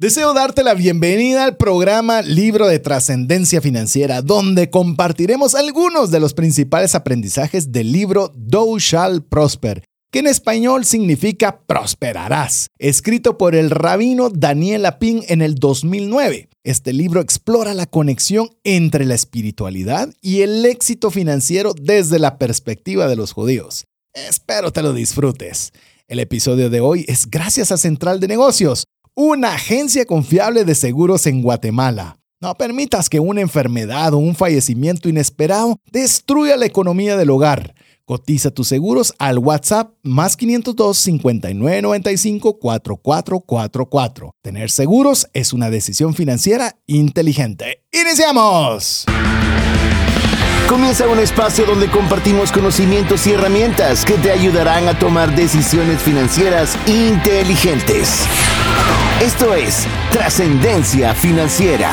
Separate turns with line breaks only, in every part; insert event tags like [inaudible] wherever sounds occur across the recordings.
Deseo darte la bienvenida al programa Libro de Trascendencia Financiera, donde compartiremos algunos de los principales aprendizajes del libro Thou Shall Prosper, que en español significa prosperarás, escrito por el rabino Daniel Lapin en el 2009. Este libro explora la conexión entre la espiritualidad y el éxito financiero desde la perspectiva de los judíos. Espero te lo disfrutes. El episodio de hoy es gracias a Central de Negocios una agencia confiable de seguros en Guatemala. No permitas que una enfermedad o un fallecimiento inesperado destruya la economía del hogar. Cotiza tus seguros al WhatsApp más 502 5995 4444. Tener seguros es una decisión financiera inteligente. ¡Iniciamos!
Comienza un espacio donde compartimos conocimientos y herramientas que te ayudarán a tomar decisiones financieras inteligentes. Esto es Trascendencia Financiera.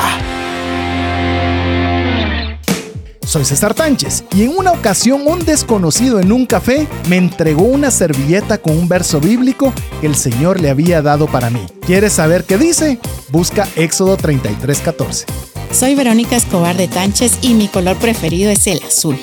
Soy César Tánchez y en una ocasión un desconocido en un café me entregó una servilleta con un verso bíblico que el Señor le había dado para mí. ¿Quieres saber qué dice? Busca Éxodo 33:14.
Soy Verónica Escobar de Tánchez y mi color preferido es el azul.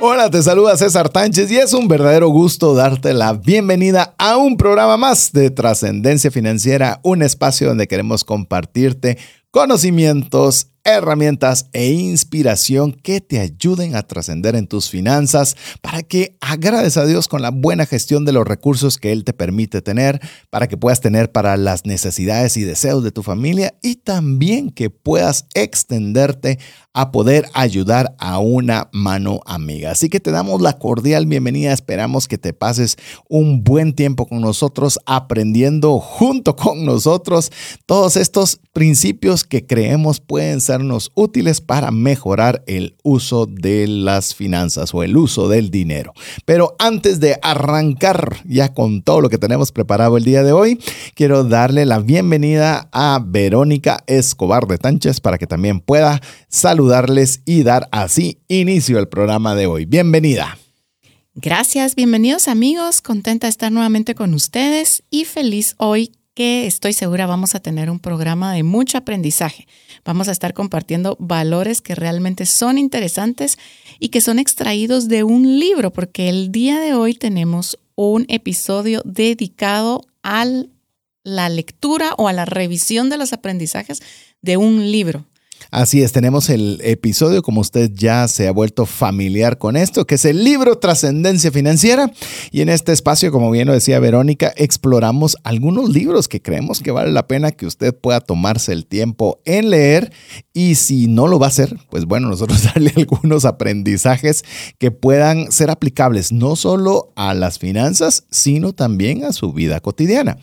Hola, te saluda César Tánchez y es un verdadero gusto darte la bienvenida a un programa más de Trascendencia Financiera, un espacio donde queremos compartirte conocimientos, herramientas e inspiración que te ayuden a trascender en tus finanzas para que agrades a Dios con la buena gestión de los recursos que Él te permite tener, para que puedas tener para las necesidades y deseos de tu familia y también que puedas extenderte a poder ayudar a una mano amiga. Así que te damos la cordial bienvenida, esperamos que te pases un buen tiempo con nosotros aprendiendo junto con nosotros todos estos principios que creemos pueden ser útiles para mejorar el uso de las finanzas o el uso del dinero. Pero antes de arrancar ya con todo lo que tenemos preparado el día de hoy, quiero darle la bienvenida a Verónica Escobar de Tánchez para que también pueda saludarles y dar así inicio al programa de hoy. Bienvenida.
Gracias, bienvenidos amigos, contenta de estar nuevamente con ustedes y feliz hoy que estoy segura vamos a tener un programa de mucho aprendizaje. Vamos a estar compartiendo valores que realmente son interesantes y que son extraídos de un libro, porque el día de hoy tenemos un episodio dedicado a la lectura o a la revisión de los aprendizajes de un libro.
Así es, tenemos el episodio, como usted ya se ha vuelto familiar con esto, que es el libro Trascendencia Financiera. Y en este espacio, como bien lo decía Verónica, exploramos algunos libros que creemos que vale la pena que usted pueda tomarse el tiempo en leer. Y si no lo va a hacer, pues bueno, [laughs] nosotros darle algunos aprendizajes que puedan ser aplicables no solo a las finanzas, sino también a su vida cotidiana.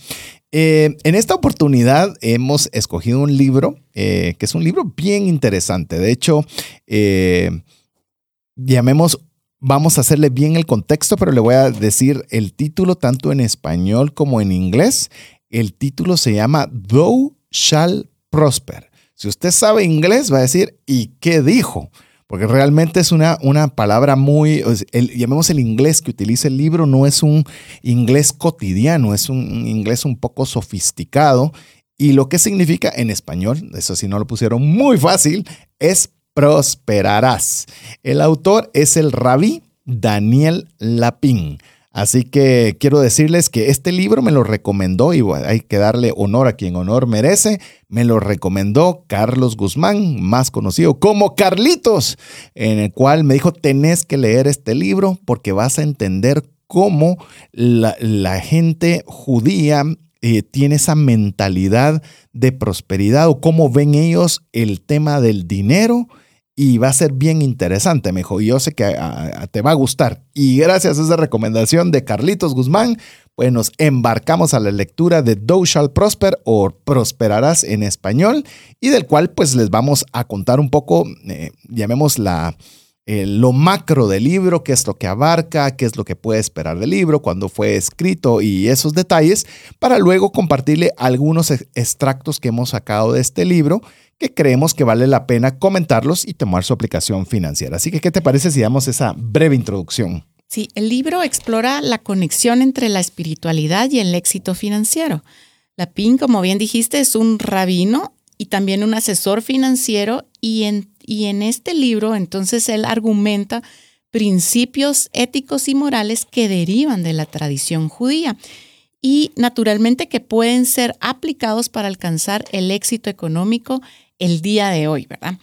Eh, en esta oportunidad hemos escogido un libro eh, que es un libro bien interesante. De hecho, eh, llamemos, vamos a hacerle bien el contexto, pero le voy a decir el título tanto en español como en inglés. El título se llama Thou Shall Prosper. Si usted sabe inglés, va a decir, ¿y qué dijo? Porque realmente es una, una palabra muy, llamemos el inglés que utiliza el libro, no es un inglés cotidiano, es un inglés un poco sofisticado. Y lo que significa en español, eso si no lo pusieron muy fácil, es prosperarás. El autor es el rabí Daniel Lapin. Así que quiero decirles que este libro me lo recomendó y hay que darle honor a quien honor merece. Me lo recomendó Carlos Guzmán, más conocido como Carlitos, en el cual me dijo, tenés que leer este libro porque vas a entender cómo la, gente judía eh, tiene esa mentalidad de prosperidad o cómo ven ellos el tema del dinero y va a ser bien interesante, me dijo. Yo sé que te va a gustar. Y gracias a esa recomendación de Carlitos Guzmán, pues nos embarcamos a la lectura de Thou Shall Prosper o Prosperarás en español y del cual pues les vamos a contar un poco, eh, llamemos la, eh, lo macro del libro, qué es lo que abarca, qué es lo que puede esperar del libro, cuándo fue escrito y esos detalles, para luego compartirle algunos extractos que hemos sacado de este libro que creemos que vale la pena comentarlos y tomar su aplicación financiera. Así que, ¿qué te parece si damos esa breve introducción?
Sí, el libro explora la conexión entre la espiritualidad y el éxito financiero. Lapin, como bien dijiste, es un rabino y también un asesor financiero y en, y en este libro entonces él argumenta principios éticos y morales que derivan de la tradición judía y naturalmente que pueden ser aplicados para alcanzar el éxito económico el día de hoy, ¿verdad?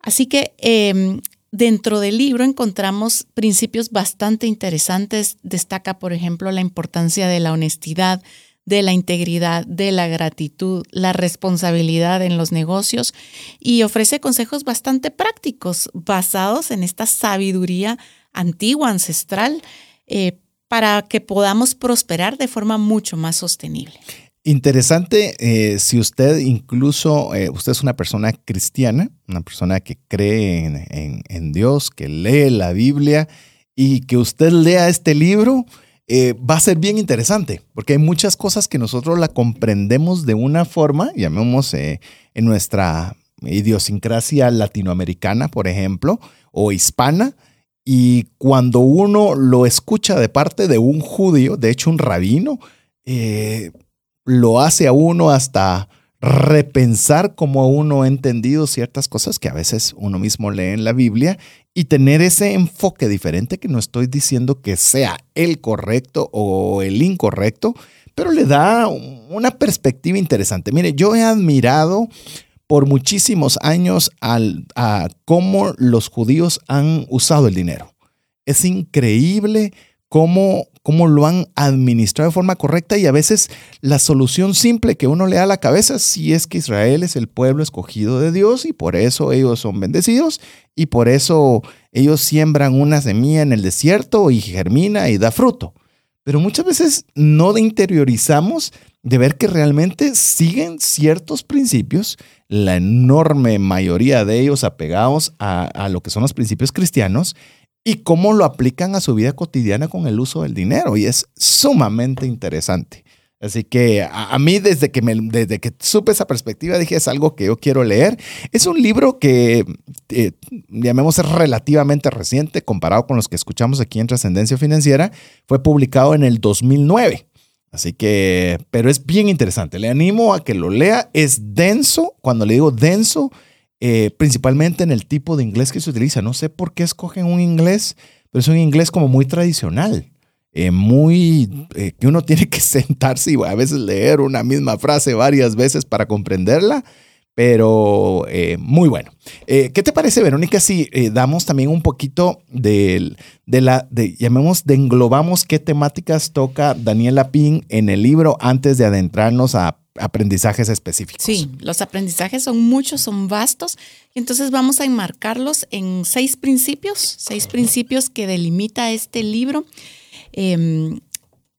Así que em, dentro del libro encontramos principios bastante interesantes. Destaca, por ejemplo, la importancia de la honestidad, de la integridad, de la gratitud, la responsabilidad en los negocios y ofrece consejos bastante prácticos basados en esta sabiduría antigua, ancestral, eh, para que podamos prosperar de forma mucho más sostenible.
Interesante eh, si usted incluso, eh, usted es una persona cristiana, una persona que cree en, en Dios, que lee la Biblia y que usted lea este libro eh, va a ser bien interesante, porque hay muchas cosas que nosotros la comprendemos de una forma, llamemos en nuestra idiosincrasia latinoamericana, por ejemplo, o hispana, y cuando uno lo escucha de parte de un judío, de hecho un rabino, eh, lo hace a uno hasta repensar cómo uno ha entendido ciertas cosas que a veces uno mismo lee en la Biblia y tener ese enfoque diferente que no estoy diciendo que sea el correcto o el incorrecto, pero le da una perspectiva interesante. Mire, yo he admirado por muchísimos años al, a cómo los judíos han usado el dinero. Es increíble cómo, cómo lo han administrado de forma correcta y a veces la solución simple que uno le da a la cabeza si es que Israel es el pueblo escogido de Dios y por eso ellos son bendecidos y por eso ellos siembran una semilla en el desierto y germina y da fruto. Pero muchas veces no interiorizamos de ver que realmente siguen ciertos principios, la enorme mayoría de ellos apegados a, a lo que son los principios cristianos, y cómo lo aplican a su vida cotidiana con el uso del dinero. Y es sumamente interesante. Así que a, mí desde que, me, desde que supe esa perspectiva dije es algo que yo quiero leer. Es un libro que, eh, llamemos, relativamente reciente comparado con los que escuchamos aquí en Trascendencia Financiera. Fue publicado en el 2009. Así que, pero es bien interesante. Le animo a que lo lea. Es denso. Cuando le digo denso, eh, principalmente en el tipo de inglés que se utiliza. No sé por qué escogen un inglés, pero es un inglés como muy tradicional, eh, muy eh, que uno [laughs] tiene que sentarse y a veces leer una misma frase varias veces para comprenderla, pero muy bueno. ¿Qué te parece, Verónica, si damos también un poquito de, de la, de, llamemos, de englobamos qué temáticas toca Daniela Pin en el libro antes de adentrarnos a aprendizajes específicos.
Sí, los aprendizajes son muchos, son vastos, entonces vamos a enmarcarlos en seis principios, seis principios que delimita este libro. Em,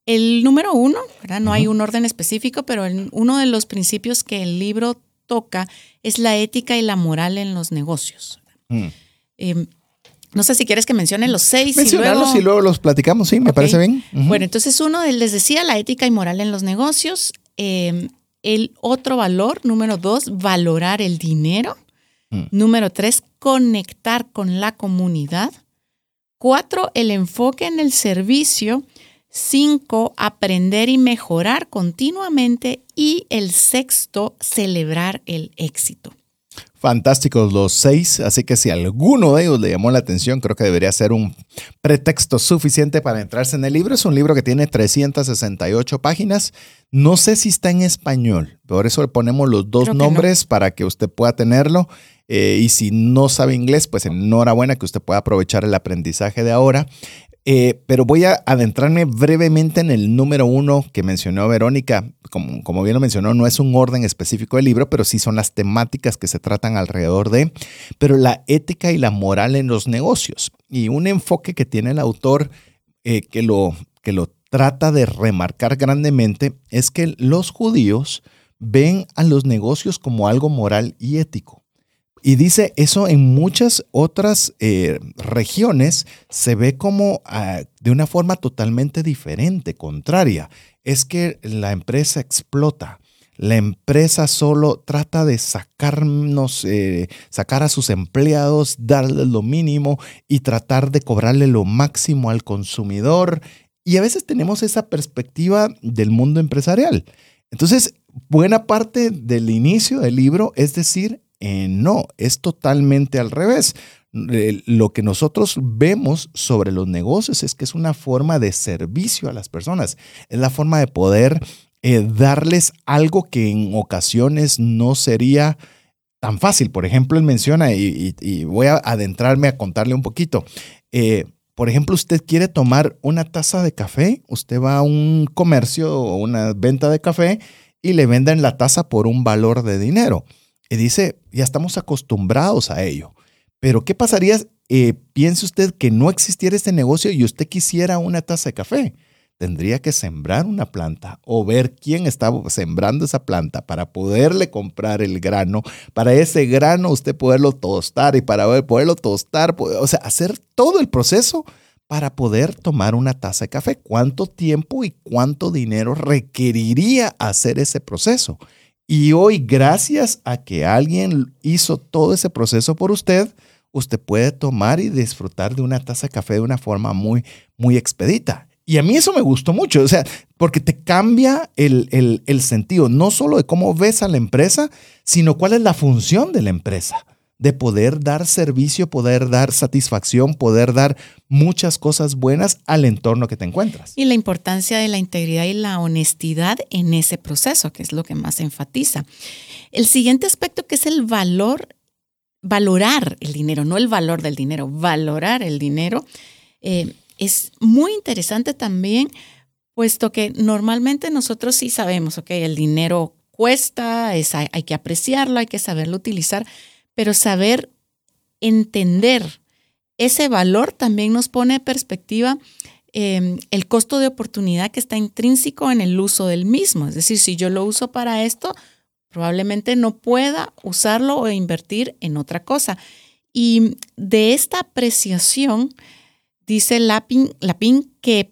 el número uno, no hay un orden específico, pero uno de los principios que el libro toca es la ética y la moral en los negocios. Mm. Em, no sé si quieres que mencione los seis.
Mencionarlos y luego, los platicamos, sí, me parece bien.
Bueno, entonces uno, les decía, la ética y moral en los negocios. Em, el otro valor, número dos, valorar el dinero. Mm. Número tres, conectar con la comunidad. Cuatro, el enfoque en el servicio. Cinco, aprender y mejorar continuamente. Y el sexto, celebrar el éxito.
Fantásticos los seis, así que si alguno de ellos le llamó la atención, creo que debería ser un pretexto suficiente para entrarse en el libro. Es un libro que tiene 368 páginas. No sé si está en español, por eso le ponemos los dos nombres para que usted pueda tenerlo. Eh, y si no sabe inglés, pues enhorabuena que usted pueda aprovechar el aprendizaje de ahora. Eh, pero voy a adentrarme brevemente en el número uno que mencionó Verónica. Como, como, bien lo mencionó, no es un orden específico del libro, pero sí son las temáticas que se tratan alrededor de, pero la ética y la moral en los negocios. Y un enfoque que tiene el autor eh, que, lo, que lo trata de remarcar grandemente es que los judíos ven a los negocios como algo moral y ético. Y dice eso en muchas otras eh, regiones se ve como ah, de una forma totalmente diferente, contraria. Es que la empresa explota. La empresa solo trata de sacarnos, eh, sacar a sus empleados, darles lo mínimo y tratar de cobrarle lo máximo al consumidor. Y a veces tenemos esa perspectiva del mundo empresarial. Entonces, buena parte del inicio del libro es decir, eh, no, es totalmente al revés. Eh, lo que nosotros vemos sobre los negocios es que es una forma de servicio a las personas, es la forma de poder eh, darles algo que en ocasiones no sería tan fácil. Por ejemplo, él menciona, y, voy a adentrarme a contarle un poquito, por ejemplo, usted quiere tomar una taza de café, usted va a un comercio o una venta de café y le venden la taza por un valor de dinero. Y dice, ya estamos acostumbrados a ello. Pero ¿qué pasaría? Eh, piense usted que no existiera este negocio y usted quisiera una taza de café. Tendría que sembrar una planta o ver quién está sembrando esa planta para poderle comprar el grano, para ese grano usted poderlo tostar y para poderlo tostar, o sea, hacer todo el proceso para poder tomar una taza de café. ¿Cuánto tiempo y cuánto dinero requeriría hacer ese proceso? Y hoy, gracias a que alguien hizo todo ese proceso por usted, usted puede tomar y disfrutar de una taza de café de una forma muy, muy expedita. Y a mí eso me gustó mucho, o sea, porque te cambia el, el, el sentido, no solo de cómo ves a la empresa, sino cuál es la función de la empresa de poder dar servicio, poder dar satisfacción, poder dar muchas cosas buenas al entorno que te encuentras.
Y la importancia de la integridad y la honestidad en ese proceso, que es lo que más enfatiza. El siguiente aspecto que es el valor, valorar el dinero, no el valor del dinero, valorar el dinero, eh, es muy interesante también, puesto que normalmente nosotros sí sabemos, ok, el dinero cuesta, es, hay que apreciarlo, hay que saberlo utilizar pero saber entender ese valor también nos pone en perspectiva em, el costo de oportunidad que está intrínseco en el uso del mismo. Es decir, si yo lo uso para esto, probablemente no pueda usarlo o invertir en otra cosa. Y de esta apreciación, dice Lapin, Lapin que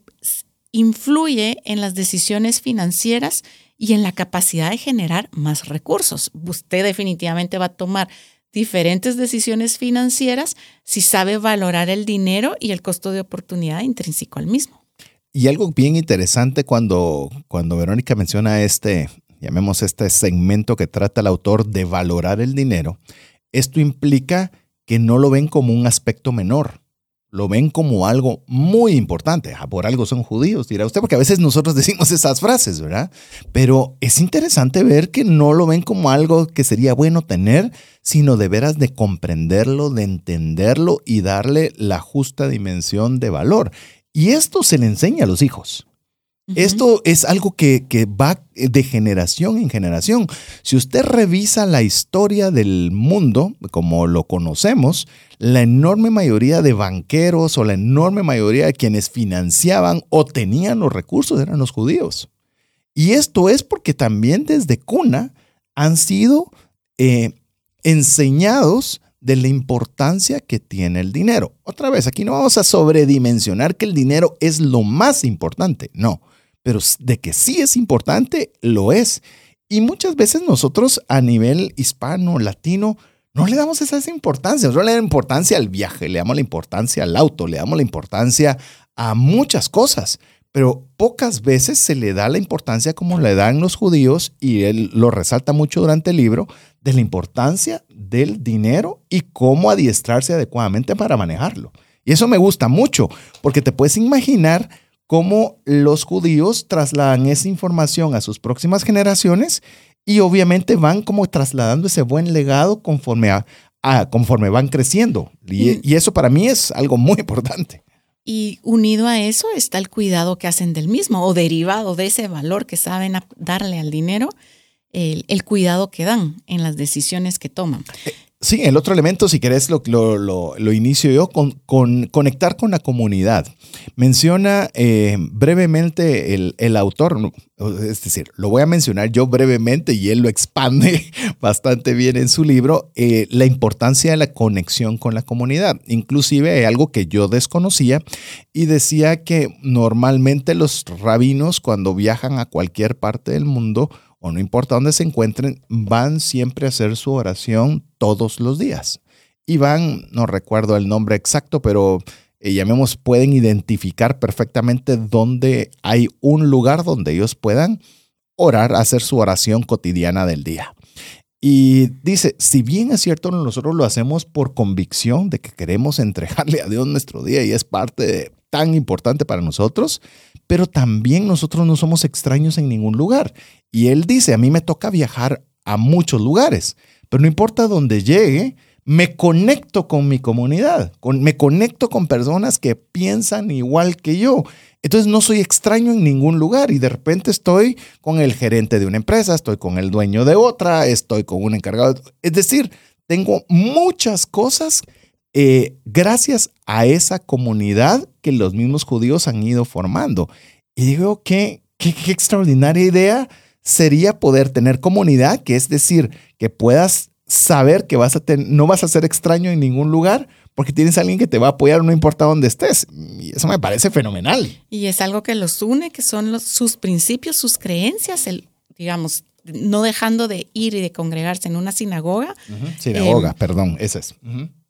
influye en las decisiones financieras y en la capacidad de generar más recursos. Usted definitivamente va a tomar diferentes decisiones financieras si sabe valorar el dinero y el costo de oportunidad intrínseco al mismo.
Y algo bien interesante cuando, cuando Verónica menciona este, llamemos este segmento que trata el autor de valorar el dinero, esto implica que no lo ven como un aspecto menor lo ven como algo muy importante. Ah, por algo son judíos, dirá usted, porque a veces nosotros [laughs] decimos esas frases, ¿verdad? Pero es interesante ver que no lo ven como algo que sería bueno tener, sino de veras de comprenderlo, de entenderlo y darle la justa dimensión de valor. Y esto se le enseña a los hijos. Esto es algo que, va de generación en generación. Si usted revisa la historia del mundo, como lo conocemos, la enorme mayoría de banqueros o la enorme mayoría de quienes financiaban o tenían los recursos eran los judíos. Y esto es porque también desde cuna han sido eh, enseñados de la importancia que tiene el dinero. Otra vez, aquí no vamos a sobredimensionar que el dinero es lo más importante, no pero de que sí es importante, lo es. Y muchas veces nosotros a nivel hispano, latino, no le damos esa, importancia. No le damos importancia al viaje, le damos la importancia al auto, le damos la importancia a muchas cosas. Pero pocas veces se le da la importancia como le dan los judíos, y él lo resalta mucho durante el libro, de la importancia del dinero y cómo adiestrarse adecuadamente para manejarlo. Y eso me gusta mucho, porque te puedes imaginar cómo los judíos trasladan esa información a sus próximas generaciones y obviamente van como trasladando ese buen legado conforme, a, conforme van creciendo. Y, y, eso para mí es algo muy [laughs] importante.
Y unido a eso está el cuidado que hacen del mismo o derivado de ese valor que saben darle al dinero, el, el cuidado que dan en las decisiones que toman.
Sí, el otro elemento, si querés, lo, inicio yo con, conectar con la comunidad. Menciona eh, brevemente el, autor, es decir, lo voy a mencionar yo brevemente y él lo expande [laughs] bastante bien en su libro, eh, la importancia de la conexión con la comunidad. Inclusive algo que yo desconocía y decía que normalmente los rabinos cuando viajan a cualquier parte del mundo, o no importa dónde se encuentren, van siempre a hacer su oración todos los días. Y van, no recuerdo el nombre exacto, pero eh, llamemos, pueden identificar perfectamente dónde hay un lugar donde ellos puedan orar, hacer su oración cotidiana del día. Y dice, si bien es cierto, nosotros lo hacemos por convicción de que queremos entregarle a Dios nuestro día y es parte tan importante para nosotros, pero también nosotros no somos extraños en ningún lugar. Y él dice, a mí me toca viajar a muchos lugares, pero no importa dónde llegue, me conecto con mi comunidad, me conecto con personas que piensan igual que yo. Entonces no soy extraño en ningún lugar y de repente estoy con el gerente de una empresa, estoy con el dueño de otra, estoy con un encargado. Es decir, tengo muchas cosas eh, gracias a esa comunidad que los mismos judíos han ido formando. Y digo, qué, qué, qué extraordinaria idea sería poder tener comunidad, que es decir, que puedas saber que vas a no vas a ser extraño en ningún lugar porque tienes a alguien que te va a apoyar no importa dónde estés. Y eso me parece fenomenal.
Y es algo que los une, que son los, sus principios, sus creencias, el, digamos, no dejando de ir y de congregarse en una sinagoga.
Sinagoga, em, perdón, esa es.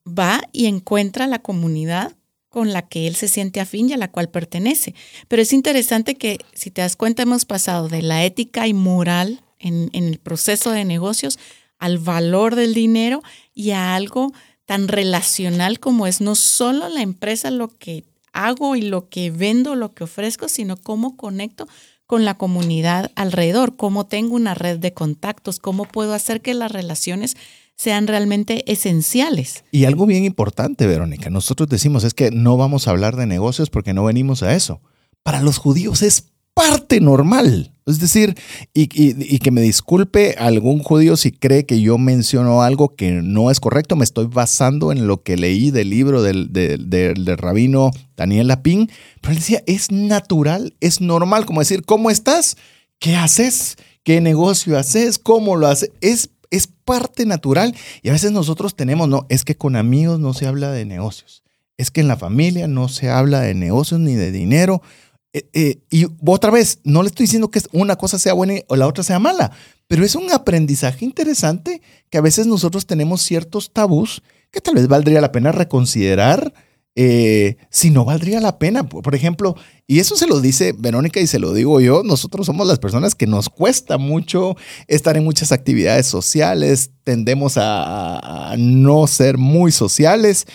Va y encuentra la comunidad con la que él se siente afín y a la cual pertenece. Pero es interesante que, si te das cuenta, hemos pasado de la ética y moral en, el proceso de negocios al valor del dinero y a algo tan relacional como es no solo la empresa lo que hago y lo que vendo, lo que ofrezco, sino cómo conecto con la comunidad alrededor, cómo tengo una red de contactos, cómo puedo hacer que las relaciones sean realmente esenciales.
Y algo bien importante, Verónica, nosotros decimos es que no vamos a hablar de negocios porque no venimos a eso. Para los judíos es parte normal. Es decir, y, que me disculpe algún judío si cree que yo menciono algo que no es correcto, me estoy basando en lo que leí del libro del, rabino Daniel Lapín, pero él decía, es natural, es normal, como decir, ¿cómo estás? ¿Qué haces? ¿Qué negocio haces? ¿Cómo lo haces? Es, es parte natural y a veces nosotros tenemos, no, es que con amigos no se habla de negocios, es que en la familia no se habla de negocios ni de dinero eh, eh, y otra vez, no le estoy diciendo que una cosa sea buena o la otra sea mala, pero es un aprendizaje interesante que a veces nosotros tenemos ciertos tabús que tal vez valdría la pena reconsiderar eh, si no valdría la pena. Por, ejemplo, y eso se lo dice Verónica y se lo digo yo, nosotros somos las personas que nos cuesta mucho estar en muchas actividades sociales, tendemos a, no ser muy sociales.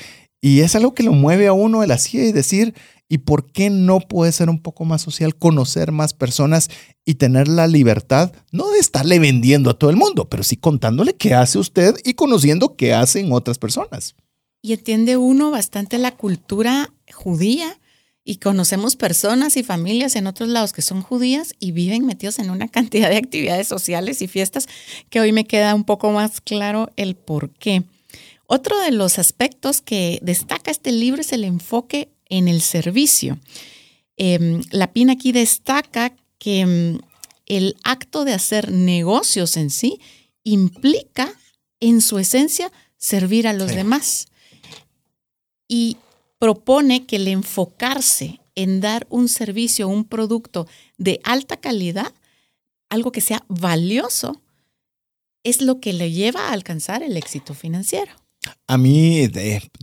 Y es algo que lo mueve a uno de la y decir, ¿Y por qué no puede ser un poco más social, conocer más personas y tener la libertad, no de estarle vendiendo a todo el mundo, pero sí contándole qué hace usted y conociendo qué hacen otras personas?
Y entiende uno bastante la cultura judía y conocemos personas y familias en otros lados que son judías y viven metidos en una cantidad de actividades sociales y fiestas que hoy me queda un poco más claro el por qué. Otro de los aspectos que destaca este libro es el enfoque en el servicio. Em, la PIN aquí destaca que em, el acto de hacer negocios en sí implica en su esencia servir a los demás y propone que el enfocarse en dar un servicio, un producto de alta calidad, algo que sea valioso, es lo que le lleva a alcanzar el éxito financiero.
A mí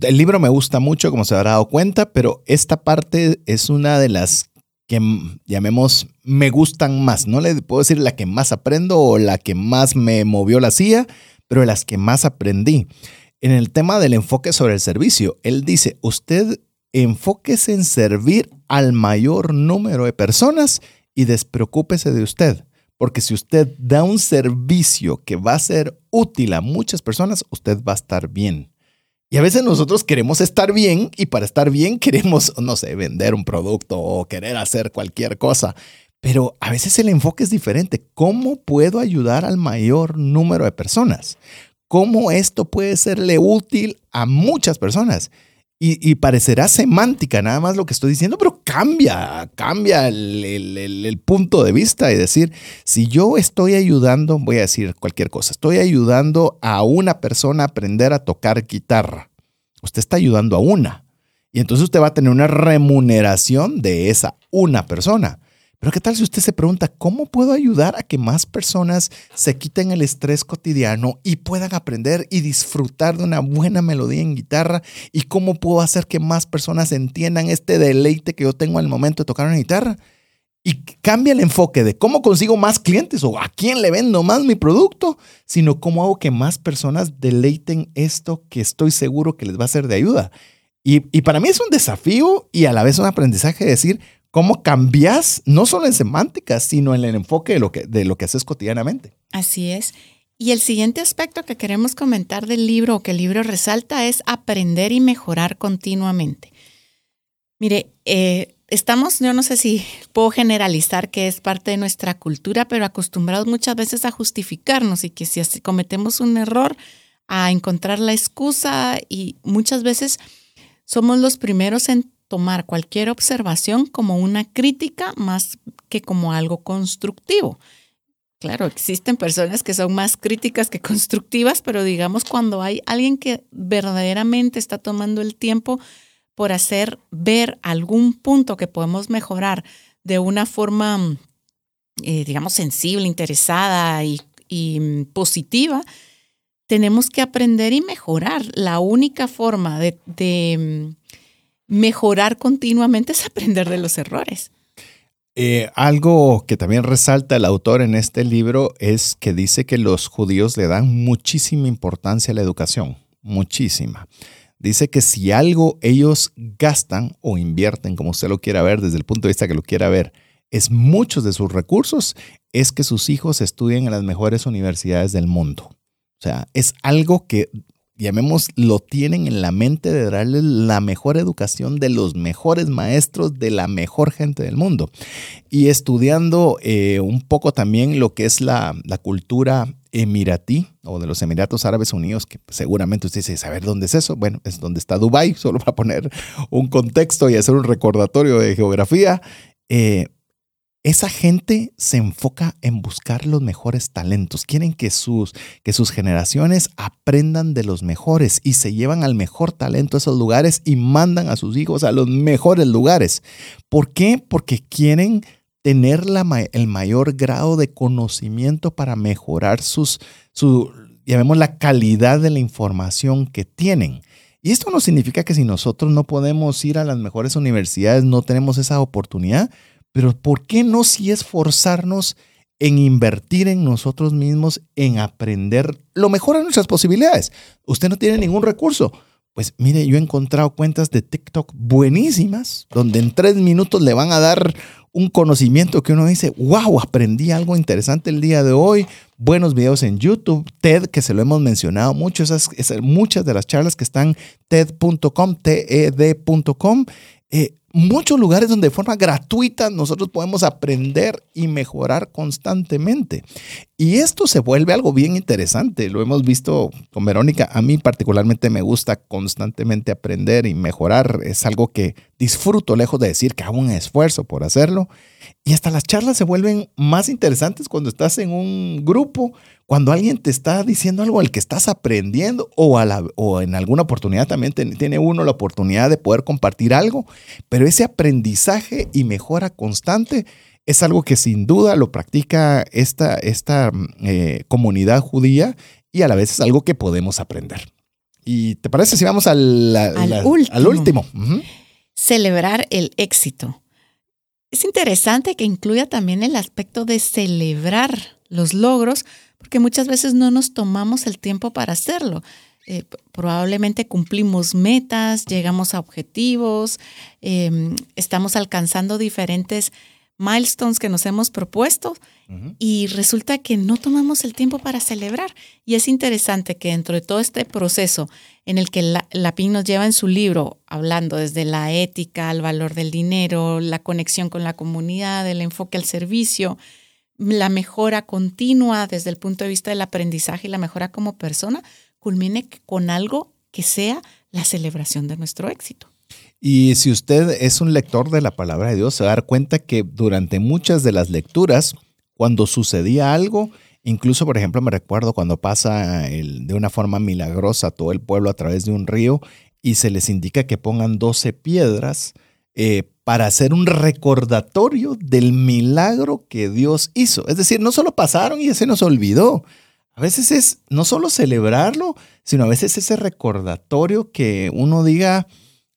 el libro me gusta mucho, como se habrá dado cuenta, pero esta parte es una de las que llamemos me gustan más. No le puedo decir la que más aprendo o la que más me movió la silla, pero de las que más aprendí. En el tema del enfoque sobre el servicio, él dice, usted enfóquese en servir al mayor número de personas y despreocúpese de usted. Porque si usted da un servicio que va a ser útil a muchas personas, usted va a estar bien. Y a veces nosotros queremos estar bien y para estar bien [laughs] queremos, no sé, vender un producto o querer hacer cualquier cosa. Pero a veces el enfoque es diferente. ¿Cómo puedo ayudar al mayor número de personas? ¿Cómo esto puede serle útil a muchas personas? Y, parecerá semántica nada más lo que estoy diciendo, pero cambia, cambia el, punto de vista y decir, si yo estoy ayudando, voy a decir cualquier cosa, estoy ayudando a una persona a aprender a tocar guitarra, usted está ayudando a una. Y entonces usted va a tener una remuneración de esa una persona. Pero ¿qué tal si usted se pregunta, ¿cómo puedo ayudar a que más personas se quiten el estrés cotidiano y puedan aprender y disfrutar de una buena melodía en guitarra? ¿Y cómo puedo hacer que más personas entiendan este deleite que yo tengo al momento de tocar una guitarra? Y cambia el enfoque de cómo consigo más clientes o a quién le vendo más mi producto, sino cómo hago que más personas deleiten esto que estoy seguro que les va a ser de ayuda. Y, para mí es un desafío y a la vez un aprendizaje de decir cómo cambias, no solo en semántica, sino en el enfoque de lo que, de lo que haces cotidianamente.
Así es. Y el siguiente aspecto que queremos comentar del libro o que el libro resalta es aprender y mejorar continuamente. Mire, eh, estamos, yo no sé si puedo generalizar que es parte de nuestra cultura, pero acostumbrados muchas veces a justificarnos y que si cometemos un error, a encontrar la excusa y muchas veces somos los primeros en tomar cualquier observación como una crítica más que como algo constructivo. Claro, existen personas que son más críticas que constructivas, pero digamos cuando hay alguien que verdaderamente está tomando el tiempo por hacer ver algún punto que podemos mejorar de una forma, eh, digamos, sensible, interesada y, mm, positiva, tenemos que aprender y mejorar. La única forma de, mm, mejorar continuamente es aprender de los errores.
Eh, algo que también resalta el autor en este libro es que dice que los judíos le dan muchísima importancia a la educación, muchísima dice que si algo ellos gastan o invierten, como usted lo quiera ver, desde el punto de vista que lo quiera ver, es muchos de sus recursos, es que sus hijos estudien en las mejores universidades del mundo. O sea, es algo que, llamemos, lo tienen en la mente de darles la mejor educación de los mejores maestros, de la mejor gente del mundo. Y estudiando eh, un poco también lo que es la, la cultura emiratí o de los Emiratos Árabes Unidos, que seguramente usted dice, ¿saber dónde es eso? Bueno, es donde está Dubái, [laughs] solo para poner un contexto y hacer un recordatorio de geografía. Eh, esa gente se enfoca en buscar los mejores talentos. Quieren que sus, que sus generaciones aprendan de los mejores y se llevan al mejor talento a esos lugares y mandan a sus hijos a los mejores lugares. ¿Por qué? Porque quieren tener el mayor grado de conocimiento para mejorar sus, su, la calidad de la información que tienen. Y esto no significa que si nosotros no podemos ir a las mejores universidades, no tenemos esa oportunidad, pero ¿por qué no si esforzarnos en invertir en nosotros mismos, en aprender lo mejor de nuestras posibilidades? Usted no tiene ningún recurso. Pues mire, yo he encontrado cuentas de TikTok buenísimas, donde en tres minutos le van a dar un conocimiento que uno dice, wow, aprendí algo interesante el día de hoy, buenos videos en YouTube, TED, que se lo hemos mencionado mucho, esas, muchas de las charlas que están TED.com, TED.com, eh, muchos lugares donde de forma gratuita nosotros podemos aprender y mejorar constantemente. Y esto se vuelve algo bien interesante. Lo hemos visto con Verónica. A mí particularmente me gusta constantemente aprender y mejorar. Es algo que disfruto, lejos de decir que hago un esfuerzo por hacerlo. Y hasta las charlas se vuelven más interesantes cuando estás en un grupo, cuando alguien te está diciendo algo al que estás aprendiendo o, a la, o en alguna oportunidad también tiene uno la oportunidad de poder compartir algo, pero ese aprendizaje y mejora constante es algo que sin duda lo practica esta, esta eh, comunidad judía y a la vez es algo que podemos aprender. ¿Y te parece si vamos al, último?
Celebrar el éxito. Es interesante que incluya también el aspecto de celebrar los logros, porque muchas veces no nos tomamos el tiempo para hacerlo. Eh, probablemente cumplimos metas, llegamos a objetivos, em, estamos alcanzando diferentes milestones que nos hemos propuesto y resulta que no tomamos el tiempo para celebrar. Y es interesante que dentro de todo este proceso en el que la, nos lleva en su libro, hablando desde la ética, el valor del dinero, la conexión con la comunidad, el enfoque al servicio, la mejora continua desde el punto de vista del aprendizaje y la mejora como persona, culmine con algo que sea la celebración de nuestro éxito.
Y si usted es un lector de la palabra de Dios, se va a dar cuenta que durante muchas de las lecturas, cuando sucedía algo, incluso por ejemplo me recuerdo cuando pasa de una forma milagrosa todo el pueblo a través de un río y se les indica que pongan 12 piedras eh, para hacer un recordatorio del milagro que Dios hizo. Es decir, no solo pasaron y se nos olvidó. A veces es no solo celebrarlo, sino a veces ese recordatorio que uno diga,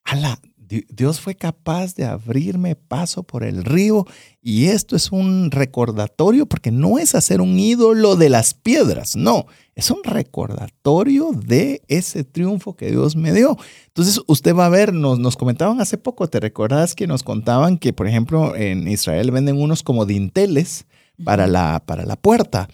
ala, Dios fue capaz de abrirme paso por el río y esto es un recordatorio porque no es hacer un ídolo de las piedras, no, es un recordatorio de ese triunfo que Dios me dio. Entonces usted va a ver, nos, nos comentaban hace poco, ¿te recordás que nos contaban que por ejemplo en Israel venden unos como dinteles? para la, para la puerta.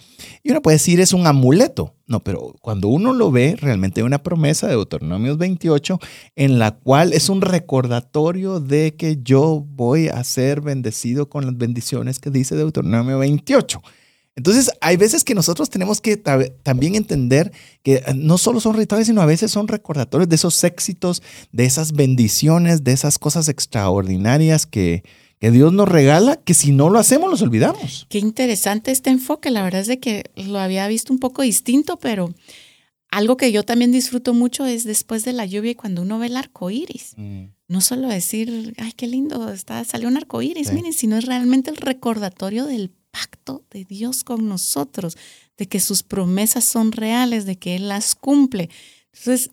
Y uno puede decir es un amuleto. No, pero cuando uno lo ve, realmente hay una promesa de Deuteronomios 28 en la cual es un recordatorio de que yo voy a ser bendecido con las bendiciones que dice Deuteronomio 28. Entonces, hay veces que nosotros tenemos que también entender que eh, no solo son rituales, sino a veces son recordatorios de esos éxitos, de esas bendiciones, de esas cosas extraordinarias que, que Dios nos regala, que si no lo hacemos los olvidamos.
Qué interesante este enfoque. La verdad es de que lo había visto un poco distinto, pero algo que yo también disfruto mucho es después de la lluvia y cuando uno ve el arco iris. Mm. No solo decir, ay, qué lindo, está, salió un arco iris, miren, sino es realmente el recordatorio del pacto de Dios con nosotros, de que sus promesas son reales, de que Él las cumple. Entonces,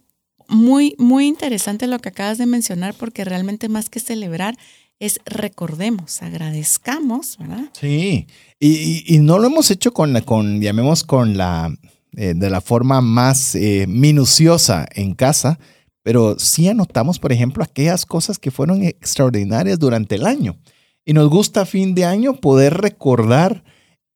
muy, muy interesante lo que acabas de mencionar, porque realmente más que celebrar, es recordemos, agradezcamos, ¿verdad?
Sí, y, no lo hemos hecho con, con llamemos, con la, eh, de la forma más eh, minuciosa en casa, pero sí anotamos, por ejemplo, aquellas cosas que fueron extraordinarias durante el año. Y nos gusta a fin de año poder recordar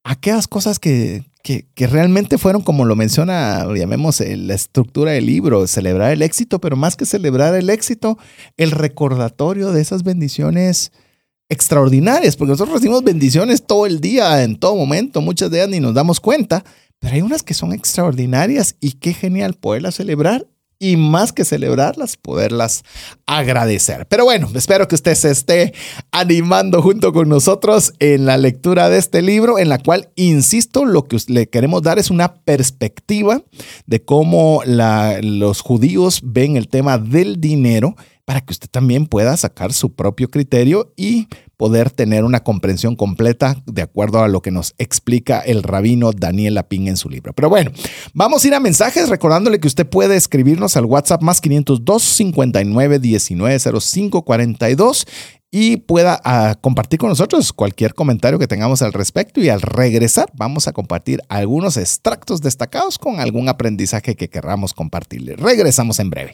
aquellas cosas que, que, realmente fueron, como lo menciona, llamemos eh, la estructura del libro, celebrar el éxito, pero más que celebrar el éxito, el recordatorio de esas bendiciones extraordinarias, porque nosotros recibimos bendiciones todo el día, en todo momento, muchas de ellas ni nos damos cuenta, pero hay unas que son extraordinarias y qué genial poderlas celebrar y más que celebrarlas, poderlas agradecer. Pero bueno, espero que usted se esté animando junto con nosotros en la lectura de este libro, en la cual, insisto, lo que le queremos dar es una perspectiva de cómo los judíos ven el tema del dinero para que usted también pueda sacar su propio criterio y poder tener una comprensión completa de acuerdo a lo que nos explica el rabino Daniel Lapín en su libro. Pero bueno, vamos a ir a mensajes recordándole que usted puede escribirnos al WhatsApp más 502 59 19 05 42 y pueda ah, compartir con nosotros cualquier comentario que tengamos al respecto y al regresar vamos a compartir algunos extractos destacados con algún aprendizaje que querramos compartirle. Regresamos en breve.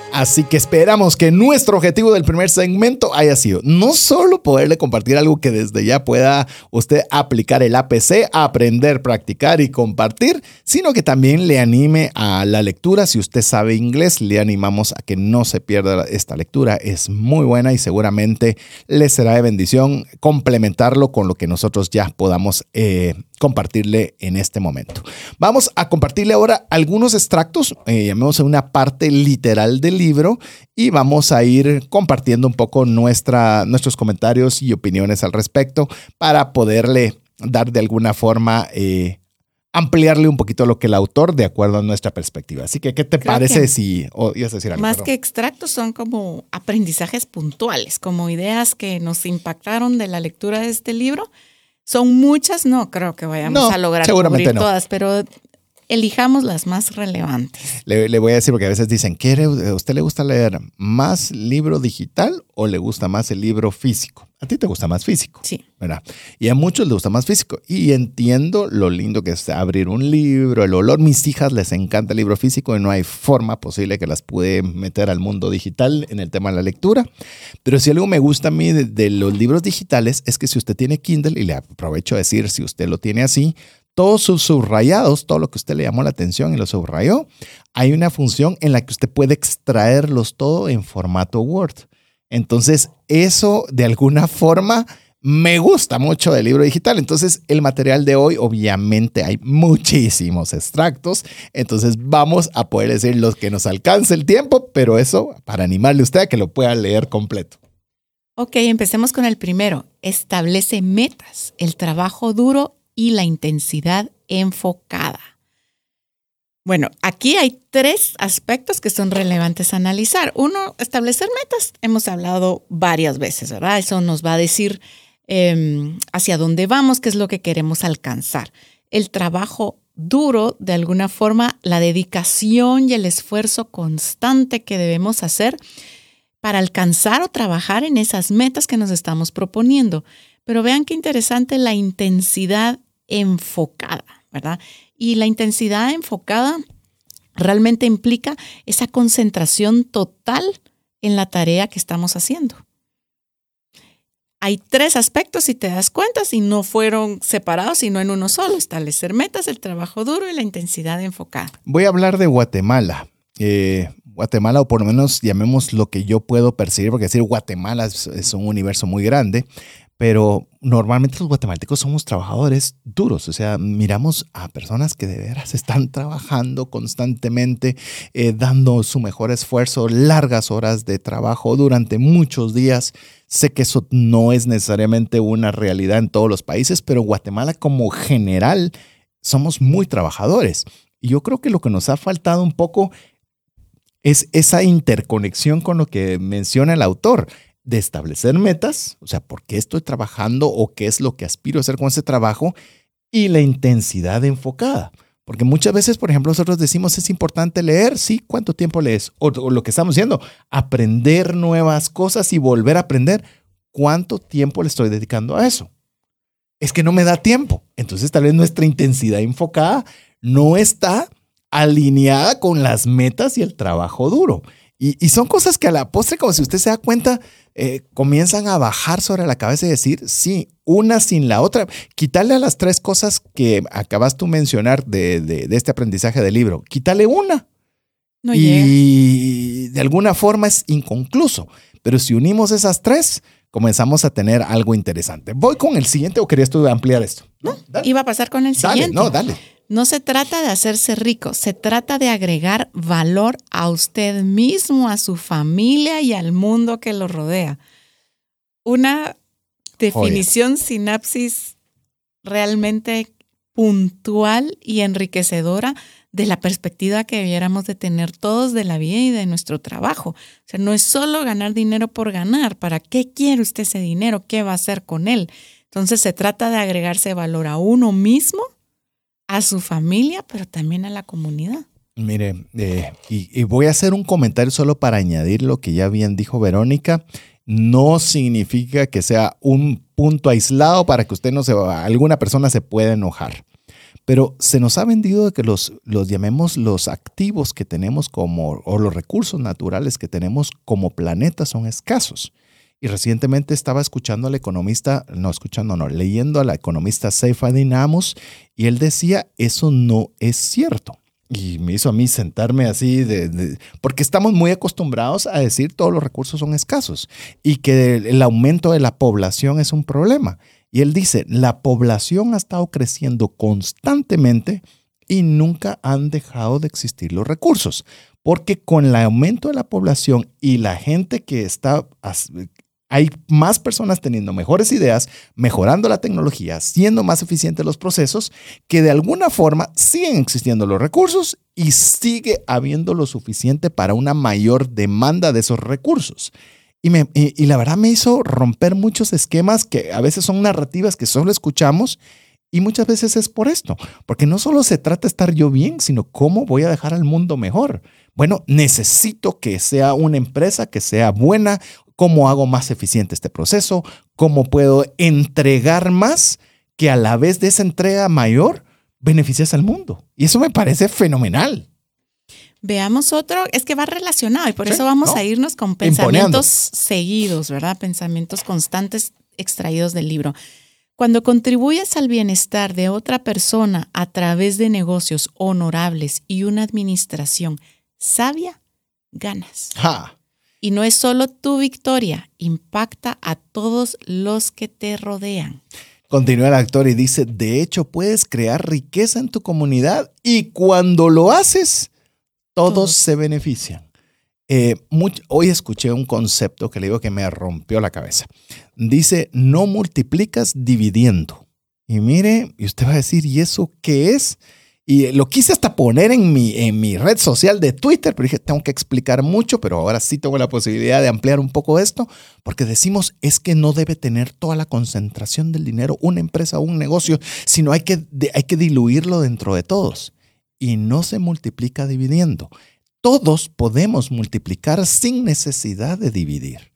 Así que esperamos que nuestro objetivo del primer segmento haya sido no solo poderle compartir algo que desde ya pueda usted aplicar el APC, aprender, practicar y compartir, sino que también le anime a la lectura. Si usted sabe inglés, le animamos a que no se pierda esta lectura. Es muy buena y seguramente le será de bendición complementarlo con lo que nosotros ya podamos eh, compartirle en este momento. Vamos a compartirle ahora algunos extractos, eh, una parte literal del libro y vamos a ir compartiendo un poco nuestra, nuestros comentarios y opiniones al respecto para poderle dar de alguna forma... Eh, ampliarle un poquito lo que el autor de acuerdo a nuestra perspectiva. Así que, ¿qué te parece si...
decir más que extractos son como aprendizajes puntuales, como ideas que nos impactaron de la lectura de este libro. Son muchas, no creo que vayamos a lograr cubrir todas, pero elijamos las más relevantes.
Le, voy a decir, porque a veces dicen, ¿quiere, ¿a usted le gusta leer más libro digital o le gusta más el libro físico? A ti te gusta más físico.
Sí.
¿verdad? Y a muchos les gusta más físico. Y entiendo lo lindo que es abrir un libro, el olor. Mis hijas les encanta el libro físico y no hay forma posible que las pude meter al mundo digital en el tema de la lectura. Pero si algo me gusta a mí de, de los libros digitales es que si usted tiene Kindle, y le aprovecho a decir si usted lo tiene así, todos sus subrayados, todo lo que usted le llamó la atención y lo subrayó, hay una función en la que usted puede extraerlos todo en formato Word. Entonces, eso de alguna forma me gusta mucho del libro digital. Entonces, el material de hoy, obviamente, hay muchísimos extractos. Entonces, vamos a poder decir los que nos alcance el tiempo, pero eso para animarle a usted a que lo pueda leer completo.
Ok, empecemos con el primero. Establece metas. El trabajo duro y la intensidad enfocada. Bueno, aquí hay tres aspectos que son relevantes a analizar. Uno, establecer metas. Hemos hablado varias veces, ¿verdad? Eso nos va a decir em, hacia dónde vamos, qué es lo que queremos alcanzar. El trabajo duro, de alguna forma, la dedicación y el esfuerzo constante que debemos hacer para alcanzar o trabajar en esas metas que nos estamos proponiendo. Pero vean qué interesante la intensidad enfocada, ¿verdad? Y la intensidad enfocada realmente implica esa concentración total en la tarea que estamos haciendo. Hay tres aspectos, si te das cuenta, si no fueron separados, sino en uno solo, establecer metas, el trabajo duro y la intensidad enfocada.
Voy a hablar de Guatemala. Eh, Guatemala, o por lo menos llamemos lo que yo puedo percibir, porque decir Guatemala es un universo muy grande, pero normalmente los guatemaltecos somos trabajadores duros, o sea, miramos a personas que de veras [laughs] están trabajando constantemente, eh, dando su mejor esfuerzo, largas horas de trabajo durante muchos días. Sé que eso no es necesariamente una realidad en todos los países, pero Guatemala como general somos muy trabajadores. Y yo creo que lo que nos ha faltado un poco es esa interconexión con lo que menciona el autor de establecer metas, o sea, por qué estoy trabajando o qué es lo que aspiro a hacer con ese trabajo y la intensidad enfocada. Porque muchas veces, por ejemplo, nosotros decimos es importante leer, sí, ¿cuánto tiempo lees? O, lo que estamos haciendo, aprender nuevas cosas y volver a aprender. ¿Cuánto tiempo le estoy dedicando a eso? Es que no me da tiempo. Entonces tal vez nuestra intensidad enfocada no está alineada con las metas y el trabajo duro. Y, y son cosas que a la postre, como si usted se da cuenta, eh, comienzan a bajar sobre la cabeza y decir, sí, una sin la otra. Quitarle a las tres cosas que acabas tú mencionar de, este aprendizaje del libro, quítale una. y de alguna forma es inconcluso. Pero si unimos esas tres, comenzamos a tener algo interesante. Voy con el siguiente o querías tú ampliar esto.
No, iba a pasar con el siguiente.
no, dale.
No se trata de hacerse rico, se trata de agregar valor a usted mismo, a su familia y al mundo que lo rodea. Una definición sinapsis realmente puntual y enriquecedora de la perspectiva que debiéramos de tener todos de la vida y de nuestro trabajo. O sea, no es solo ganar dinero por ganar. ¿Para qué quiere usted ese dinero? ¿Qué va a hacer con él? Entonces se trata de agregarse valor a uno mismo a su familia, pero también a la comunidad.
Mire, eh, y, voy a hacer un comentario solo para añadir lo que ya bien dijo Verónica. No significa que sea un punto aislado para que usted no se alguna persona se pueda enojar. Pero se nos ha vendido de que los, los llamemos los activos que tenemos como, o los recursos naturales que tenemos como planeta son escasos. Y recientemente estaba escuchando al economista, no escuchando, no, leyendo al economista Seyfadin Amos y él decía, eso no es cierto. Y me hizo a mí sentarme así, de, porque estamos muy acostumbrados a decir todos los recursos son escasos y que el aumento de la población es un problema. Y él dice, la población ha estado creciendo constantemente y nunca han dejado de existir los recursos. Porque con el aumento de la población y la gente que está hay más personas teniendo mejores ideas, mejorando la tecnología, siendo más eficientes los procesos, que de alguna forma siguen existiendo los recursos y sigue habiendo lo suficiente para una mayor demanda de esos recursos. Y, me, y, la verdad me hizo romper muchos esquemas que a veces son narrativas que solo escuchamos y muchas veces es por esto, porque no solo se trata de estar yo bien, sino cómo voy a dejar al mundo mejor. Bueno, necesito que sea una empresa que sea buena, cómo hago más eficiente este proceso, cómo puedo entregar más que a la vez de esa entrega mayor beneficias al mundo. Y eso me parece fenomenal.
Veamos otro, es que va relacionado y por eso vamos a irnos con pensamientos seguidos, ¿verdad? Pensamientos constantes extraídos del libro. Cuando contribuyes al bienestar de otra persona a través de negocios honorables y una administración sabia, ganas. Y no es solo tu victoria, impacta a todos los que te rodean.
Continúa el actor y dice, de hecho puedes crear riqueza en tu comunidad y cuando lo haces, todos se benefician. Eh, hoy escuché un concepto que le digo que me rompió la cabeza. Dice, no multiplicas dividiendo. Y mire, y usted va a decir, ¿y eso qué es? Y lo quise hasta poner en mi, en mi red social de Twitter, pero dije, tengo que explicar mucho, pero ahora sí tengo la posibilidad de ampliar un poco esto, porque decimos, es que no debe tener toda la concentración del dinero una empresa o un negocio, sino hay que, hay que diluirlo dentro de todos y no se multiplica dividiendo. Todos podemos multiplicar sin necesidad de dividir.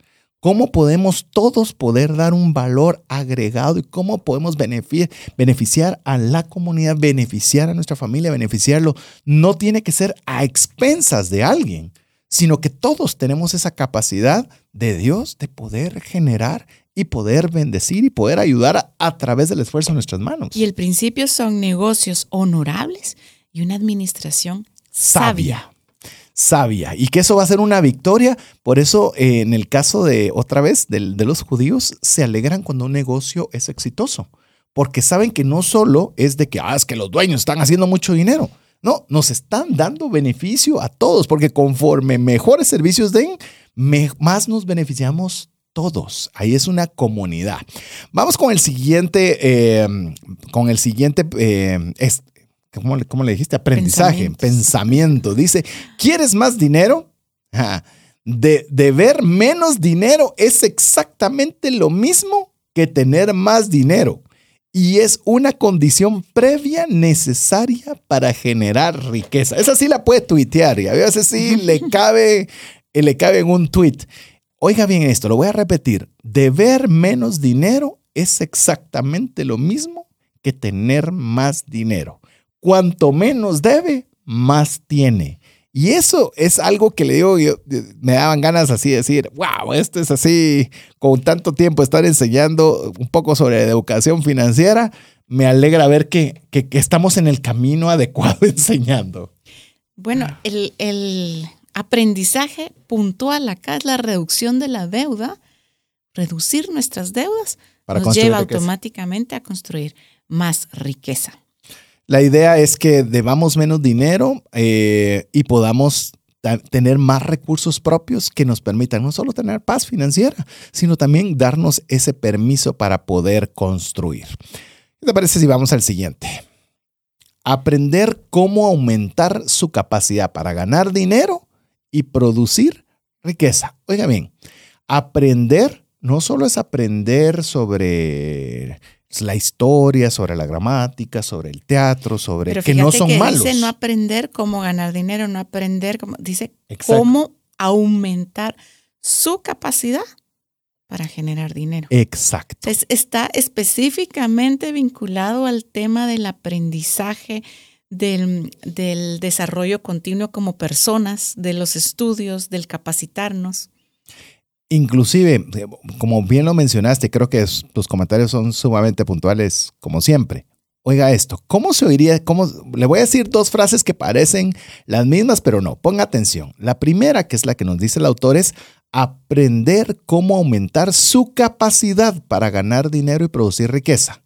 ¿Cómo podemos todos poder dar un valor agregado y cómo podemos beneficiar a la comunidad, beneficiar a nuestra familia, beneficiarlo? No tiene que ser a expensas de alguien, sino que todos tenemos esa capacidad de Dios de poder generar y poder bendecir y poder ayudar a, través del esfuerzo de nuestras manos.
Y el principio son negocios honorables y una administración sabia.
sabia. Y que eso va a ser una victoria. Por eso, eh, en el caso de, otra vez, de, de los judíos, se alegran cuando un negocio es exitoso. Porque saben que no solo es de que, ah, es que los dueños están haciendo mucho dinero. No, nos están dando beneficio a todos, porque conforme mejores servicios den, más nos beneficiamos todos. Ahí es una comunidad. Vamos con el siguiente, eh, con el siguiente eh, ¿cómo, le dijiste? Aprendizaje, pensamiento. Dice, ¿quieres más dinero? De, de ver menos dinero es exactamente lo mismo que tener más dinero y es una condición previa necesaria para generar riqueza. Esa sí la puede tuitear y a veces sí le [laughs] cabe, le cabe en un tweet. Oiga bien esto, lo voy a repetir. Deber menos dinero es exactamente lo mismo que tener más dinero cuanto menos debe, más tiene. Y eso es algo que le digo, me daban ganas así de decir, wow, esto es así, con tanto tiempo estar enseñando un poco sobre educación financiera, me alegra ver que, estamos en el camino adecuado [laughs] enseñando.
Bueno, el, aprendizaje puntual acá es la reducción de la deuda, reducir nuestras deudas, nos lleva automáticamente a construir más riqueza.
La idea es que debamos menos dinero eh, y podamos tener más recursos propios que nos permitan no solo tener paz financiera, sino también darnos ese permiso para poder construir. ¿Qué te parece si vamos al siguiente? Aprender cómo aumentar su capacidad para ganar dinero y producir riqueza. Oiga bien, aprender no solo es aprender sobre la historia, sobre la gramática, sobre el teatro, sobre que no son
que
malos.
Dice no aprender cómo ganar dinero, no aprender cómo, dice cómo aumentar su capacidad para generar dinero.
Exacto.
está específicamente vinculado al tema del aprendizaje, del, del desarrollo continuo como personas, de los estudios, del capacitarnos.
Inclusive, eh, como bien lo mencionaste, creo que tus comentarios son sumamente puntuales, como siempre. Oiga esto, ¿cómo se oiría? Le voy a decir dos frases que parecen las mismas, pero no, ponga atención. La primera, que es la que nos dice el autor, es aprender cómo aumentar su capacidad para ganar dinero y producir riqueza.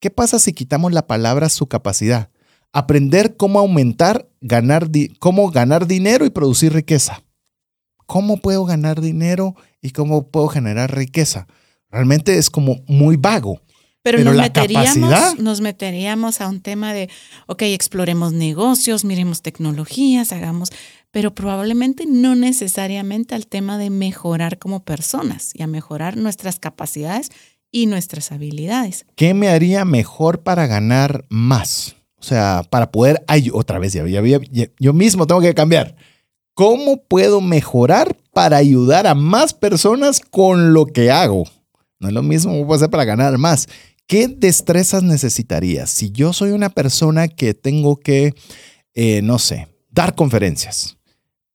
¿Qué pasa si quitamos la palabra su capacidad? Aprender cómo aumentar, ganar, cómo ganar dinero y producir riqueza. ¿Cómo puedo ganar dinero y cómo puedo generar riqueza. Realmente es como muy vago.
Pero, nos, meteríamos, nos meteríamos a un tema de, ok, exploremos negocios, miremos tecnologías, hagamos, pero probablemente no necesariamente al tema de mejorar como personas y a mejorar nuestras capacidades y nuestras habilidades.
¿Qué me haría mejor para ganar más? O sea, para poder, ay, otra vez, ya, yo mismo tengo que cambiar. ¿Cómo puedo mejorar para ayudar a más personas con lo que hago? No es lo mismo puedo hacer para ganar más. ¿Qué destrezas necesitaría? Si yo soy una persona que tengo que, eh, no sé, dar conferencias,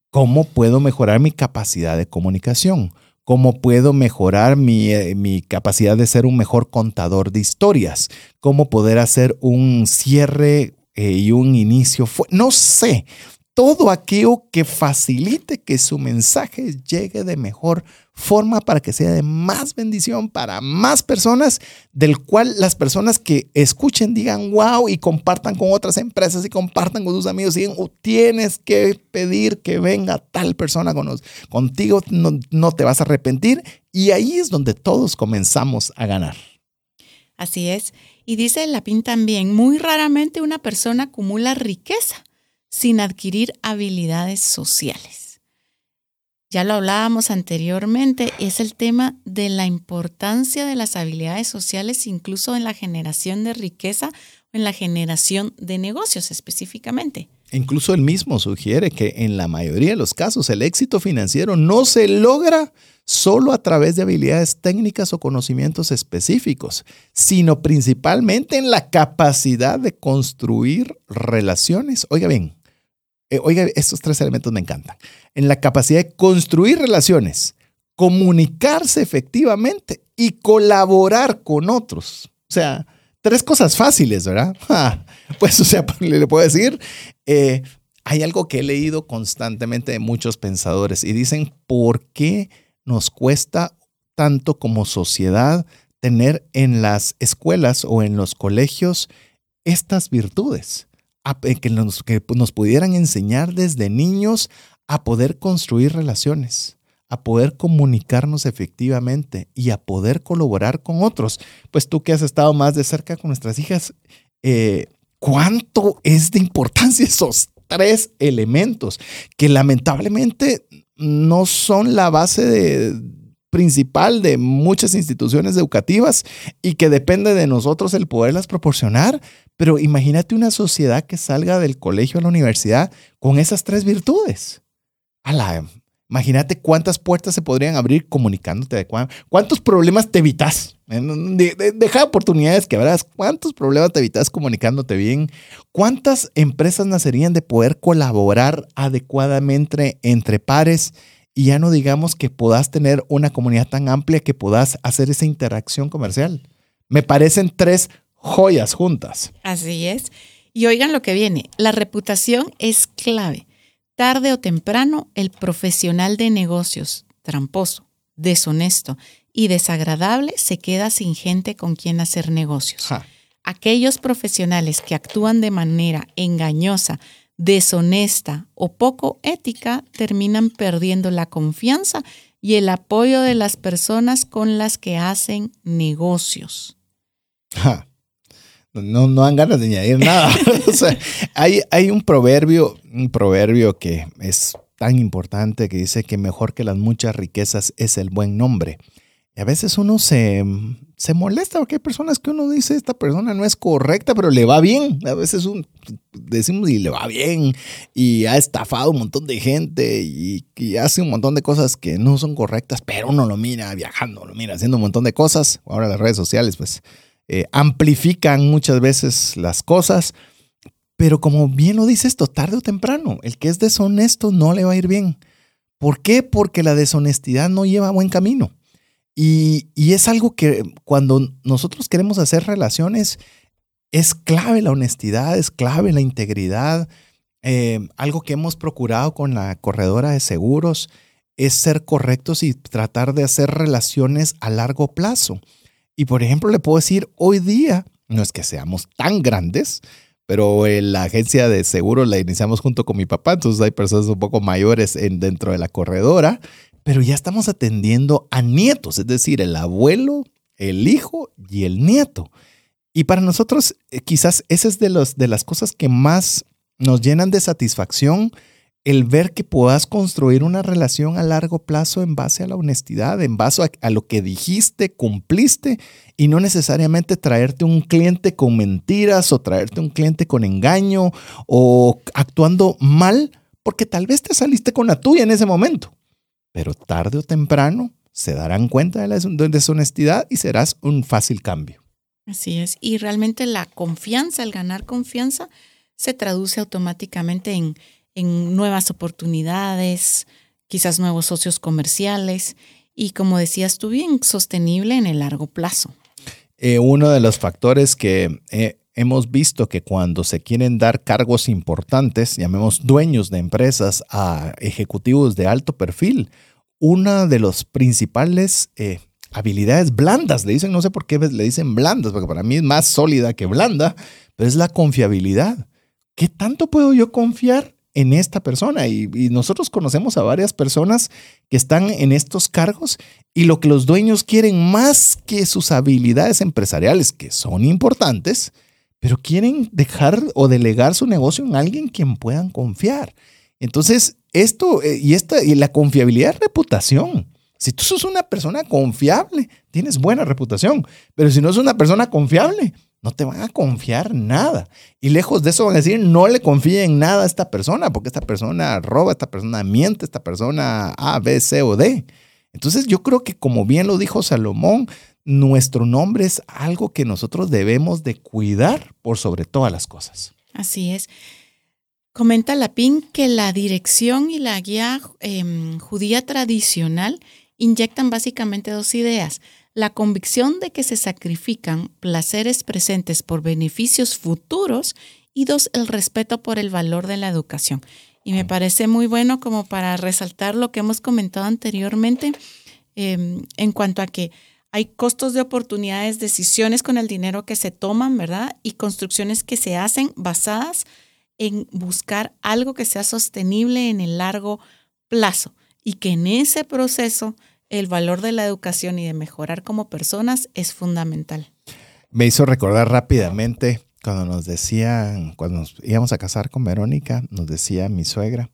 ¿cómo puedo mejorar mi capacidad de comunicación? ¿Cómo puedo mejorar mi, eh, mi, capacidad de ser un mejor contador de historias? ¿Cómo poder hacer un cierre eh, y un inicio? No sé, todo aquello que facilite que su mensaje llegue de mejor forma para que sea de más bendición para más personas, del cual las personas que escuchen digan wow y compartan con otras empresas y compartan con sus amigos y digan, oh, tienes que pedir que venga tal persona con contigo, no, no te vas a arrepentir y ahí es donde todos comenzamos a ganar.
Así es. Y dice Lapín también, muy raramente una persona acumula riqueza sin adquirir habilidades sociales. Ya lo hablábamos anteriormente, es el tema de la importancia de las habilidades sociales incluso en la generación de riqueza en la generación de negocios específicamente.
Incluso él mismo sugiere que en la mayoría de los casos el éxito financiero no se logra solo a través de habilidades técnicas o conocimientos específicos, sino principalmente en la capacidad de construir relaciones. Oiga bien, eh, oiga, estos tres elementos me encantan. En la capacidad de construir relaciones, comunicarse efectivamente y colaborar con otros. O sea, tres cosas fáciles, ¿verdad? [laughs] pues, o sea, [laughs] le puedo decir, eh, hay algo que he leído constantemente de muchos pensadores y dicen, ¿por qué nos cuesta tanto como sociedad tener en las escuelas o en los colegios estas virtudes? Eh, que nos, que nos pudieran enseñar desde niños a poder construir relaciones, a poder comunicarnos efectivamente y a poder colaborar con otros. Pues tú que has estado más de cerca con nuestras hijas, eh, ¿cuánto es de importancia [laughs] esos tres elementos que lamentablemente no son la base de, principal de muchas instituciones educativas y que depende de nosotros el poderlas proporcionar, pero imagínate una sociedad que salga del colegio a la universidad con esas tres virtudes. imagínate cuántas puertas se podrían abrir comunicándote cuántos problemas te evitas. deja oportunidades que habrás. ¿Cuántos problemas te evitas comunicándote bien? ¿Cuántas empresas nacerían de poder colaborar adecuadamente entre pares? Y ya no digamos que puedas tener una comunidad tan amplia que puedas hacer esa interacción comercial. Me parecen tres joyas juntas.
Así es. Y oigan lo que viene, la reputación es clave. Tarde o temprano, el profesional de negocios, tramposo, deshonesto y desagradable, se queda sin gente con quien hacer negocios. Aquellos profesionales que actúan de manera engañosa, deshonesta o poco ética terminan perdiendo la confianza y el apoyo de las personas con las que hacen negocios
no, no dan ganas de añadir nada. [laughs] hay, hay un proverbio, un proverbio que es tan importante que dice que mejor que las muchas riquezas es el buen nombre. Y a veces uno se, se molesta porque hay personas que uno dice, esta persona no es correcta, pero le va bien. A veces un, decimos y le va bien y ha estafado un montón de gente y, hace un montón de cosas que no son correctas, pero uno lo mira viajando, lo mira haciendo un montón de cosas. Ahora las redes sociales, pues eh, amplifican muchas veces las cosas, pero como bien lo dice esto, tarde o temprano, el que es deshonesto no le va a ir bien. ¿Por qué? Porque la deshonestidad no lleva a buen camino. Y, es algo que cuando nosotros queremos hacer relaciones, es clave la honestidad, es clave la integridad. Eh, algo que hemos procurado con la corredora de seguros es ser correctos y tratar de hacer relaciones a largo plazo. Y por ejemplo, le puedo decir, hoy día, no es que seamos tan grandes, pero en la agencia de seguros la iniciamos junto con mi papá, entonces hay personas un poco mayores en, dentro de la corredora, pero ya estamos atendiendo a nietos, es decir, el abuelo, el hijo y el nieto. Y para nosotros, eh, quizás esa es de, los, de las cosas que más nos llenan de satisfacción el ver que puedas construir una relación a largo plazo en base a la honestidad, en base a, a, lo que dijiste, cumpliste, y no necesariamente traerte un cliente con mentiras o traerte un cliente con engaño o actuando mal, porque tal vez te saliste con la tuya en ese momento, pero tarde o temprano se darán cuenta de la deshonestidad y serás un fácil cambio.
Así es, y realmente la confianza, el ganar confianza, se traduce automáticamente en en nuevas oportunidades, quizás nuevos socios comerciales y, como decías tú bien, sostenible en el largo plazo.
Eh, uno de los factores que eh, hemos visto que cuando se quieren dar cargos importantes, llamemos dueños de empresas a ejecutivos de alto perfil, una de las principales eh, habilidades blandas, le dicen, no sé por qué le dicen blandas, porque para mí es más sólida que blanda, pero es la confiabilidad. ¿Qué tanto puedo yo confiar en esta persona. Y, nosotros conocemos a varias personas que están en estos cargos y lo que los dueños quieren más que sus habilidades empresariales, que son importantes, pero quieren dejar o delegar su negocio en alguien quien puedan confiar. Entonces, esto eh, y, esta, y la confiabilidad es reputación. Si tú sos una persona confiable, tienes buena reputación, pero si no es una persona confiable, no te van a confiar nada. Y lejos de eso van a decir, no le confíen nada a esta persona, porque esta persona roba, esta persona miente, esta persona A, B, C o D. Entonces yo creo que como bien lo dijo Salomón, nuestro nombre es algo que nosotros debemos de cuidar por sobre todas las cosas.
Así es. Comenta Lapín que la dirección y la guía em, judía tradicional inyectan básicamente dos ideas la convicción de que se sacrifican placeres presentes por beneficios futuros y dos, el respeto por el valor de la educación. Y me parece muy bueno como para resaltar lo que hemos comentado anteriormente em, en cuanto a que hay costos de oportunidades, decisiones con el dinero que se toman, ¿verdad? Y construcciones que se hacen basadas en buscar algo que sea sostenible en el largo plazo y que en ese proceso el valor de la educación y de mejorar como personas es fundamental.
Me hizo recordar rápidamente cuando nos decían, cuando nos íbamos a casar con Verónica, nos decía mi suegra,